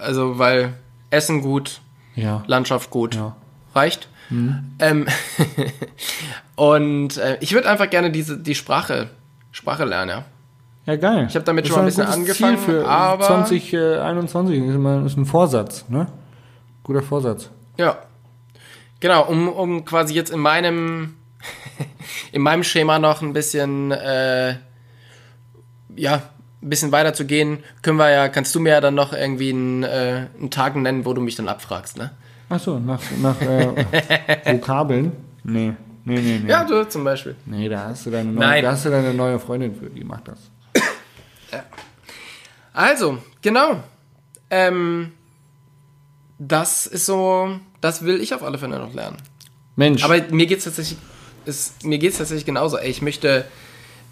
also, weil Essen gut, Ja. Landschaft gut, Ja. reicht. Ähm, und äh, ich würde einfach gerne diese die Sprache Sprache lernen, ja. Ja, geil. Ich habe damit Das schon mal ein ist bisschen angefangen, Ziel für aber 2021 ist, immer, ist ein Vorsatz, ne? Guter Vorsatz. Ja. Genau, um, um quasi jetzt in meinem in meinem Schema noch ein bisschen äh, ja, ein bisschen weiter zu gehen, können wir ja, kannst du mir ja dann noch irgendwie einen, äh, einen Tag nennen, wo du mich dann abfragst, ne? Ach so, nach, nach äh, Vokabeln? Nee. Nee, nee, nee. Ja, du zum Beispiel. Nee, da hast du deine neue, Nein. da hast du deine neue Freundin für, die macht das. Also, genau. Ähm, das ist so, das will ich auf alle Fälle noch lernen. Mensch. Aber mir geht's tatsächlich, ist, mir geht's tatsächlich genauso. Ey, ich möchte,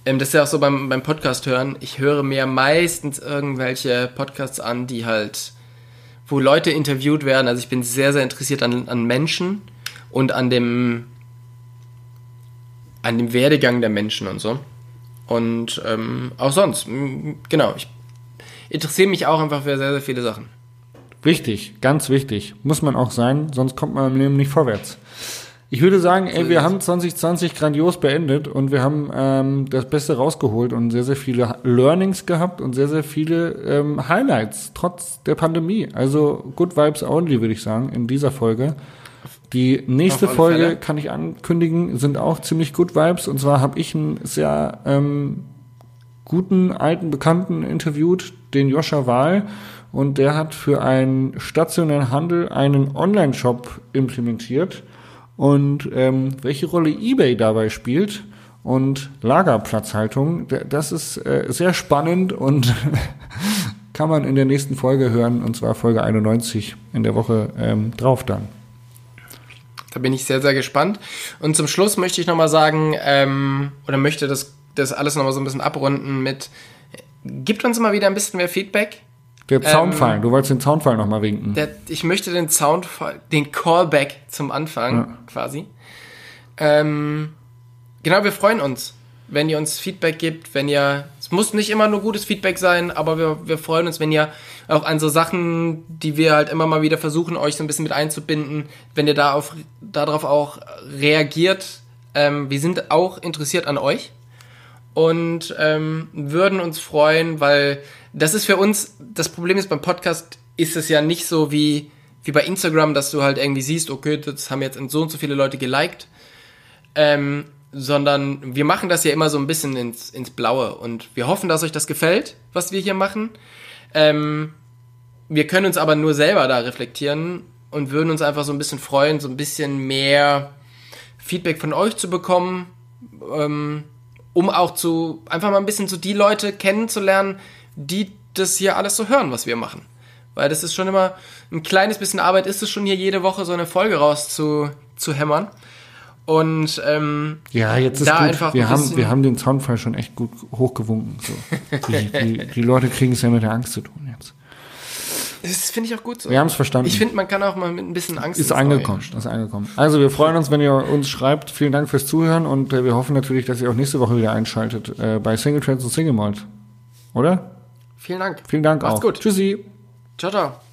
ähm, das ist ja auch so beim, beim Podcast hören, ich höre mir meistens irgendwelche Podcasts an, die halt, wo Leute interviewt werden. Also ich bin sehr, sehr interessiert an, an Menschen und an dem, an dem Werdegang der Menschen und so. Und ähm, auch sonst, genau, ich interessiere mich auch einfach für sehr, sehr viele Sachen. Wichtig, ganz wichtig. Muss man auch sein, sonst kommt man im Leben nicht vorwärts. Ich würde sagen, ey, wir haben 2020 grandios beendet und wir haben ähm, das Beste rausgeholt und sehr, sehr viele Learnings gehabt und sehr, sehr viele ähm, Highlights, trotz der Pandemie. Also good vibes only, würde ich sagen, in dieser Folge. Die nächste Folge Fälle. kann ich ankündigen, sind auch ziemlich gut Vibes. Und zwar habe ich einen sehr ähm, guten alten Bekannten interviewt, den Joscha Wahl. Und der hat für einen stationären Handel einen Online-Shop implementiert. Und ähm, welche Rolle eBay dabei spielt und Lagerplatzhaltung, das ist äh, sehr spannend und kann man in der nächsten Folge hören. Und zwar Folge 91 in der Woche ähm, drauf dann. Da bin ich sehr, sehr gespannt. Und zum Schluss möchte ich nochmal sagen, ähm, oder möchte das, das alles nochmal so ein bisschen abrunden mit, gibt uns mal wieder ein bisschen mehr Feedback. Der Soundfall, du wolltest den Soundfall nochmal winken. Der, ich möchte den Sound, den Callback zum Anfang Ja. quasi. Ähm, genau, wir freuen uns, wenn ihr uns Feedback gibt, wenn ihr, es muss nicht immer nur gutes Feedback sein, aber wir, wir freuen uns, wenn ihr auch an so Sachen, die wir halt immer mal wieder versuchen, euch so ein bisschen mit einzubinden, wenn ihr da auf, darauf auch reagiert. Ähm, wir sind auch interessiert an euch und ähm, würden uns freuen, weil das ist für uns, das Problem ist beim Podcast, ist es ja nicht so wie, wie bei Instagram, dass du halt irgendwie siehst, okay, das haben jetzt so und so viele Leute geliked, ähm, sondern wir machen das ja immer so ein bisschen ins, ins Blaue und wir hoffen, dass euch das gefällt, was wir hier machen. Ähm, wir können uns aber nur selber da reflektieren und würden uns einfach so ein bisschen freuen, so ein bisschen mehr Feedback von euch zu bekommen, ähm, um auch zu, einfach mal ein bisschen so die Leute kennenzulernen, die das hier alles so hören, was wir machen. Weil das ist schon immer, ein kleines bisschen Arbeit ist es schon hier jede Woche so eine Folge raus zu, zu hämmern. Und ähm, Ja, jetzt ist da gut. einfach Wir ein haben, wir haben den Soundfall schon echt gut hochgewunken. So. Die, die, die Leute kriegen es ja mit der Angst zu tun jetzt. das finde ich auch gut so. Wir haben es verstanden. Ich finde, man kann auch mal mit ein bisschen Angst ist angekommen, ist angekommen. Also wir freuen uns, wenn ihr uns schreibt. Vielen Dank fürs Zuhören und äh, wir hoffen natürlich, dass ihr auch nächste Woche wieder einschaltet äh, bei Single Trends und Single Malt. Oder? Vielen Dank. Vielen Dank Macht's auch. gut. Tschüssi. Ciao, ciao.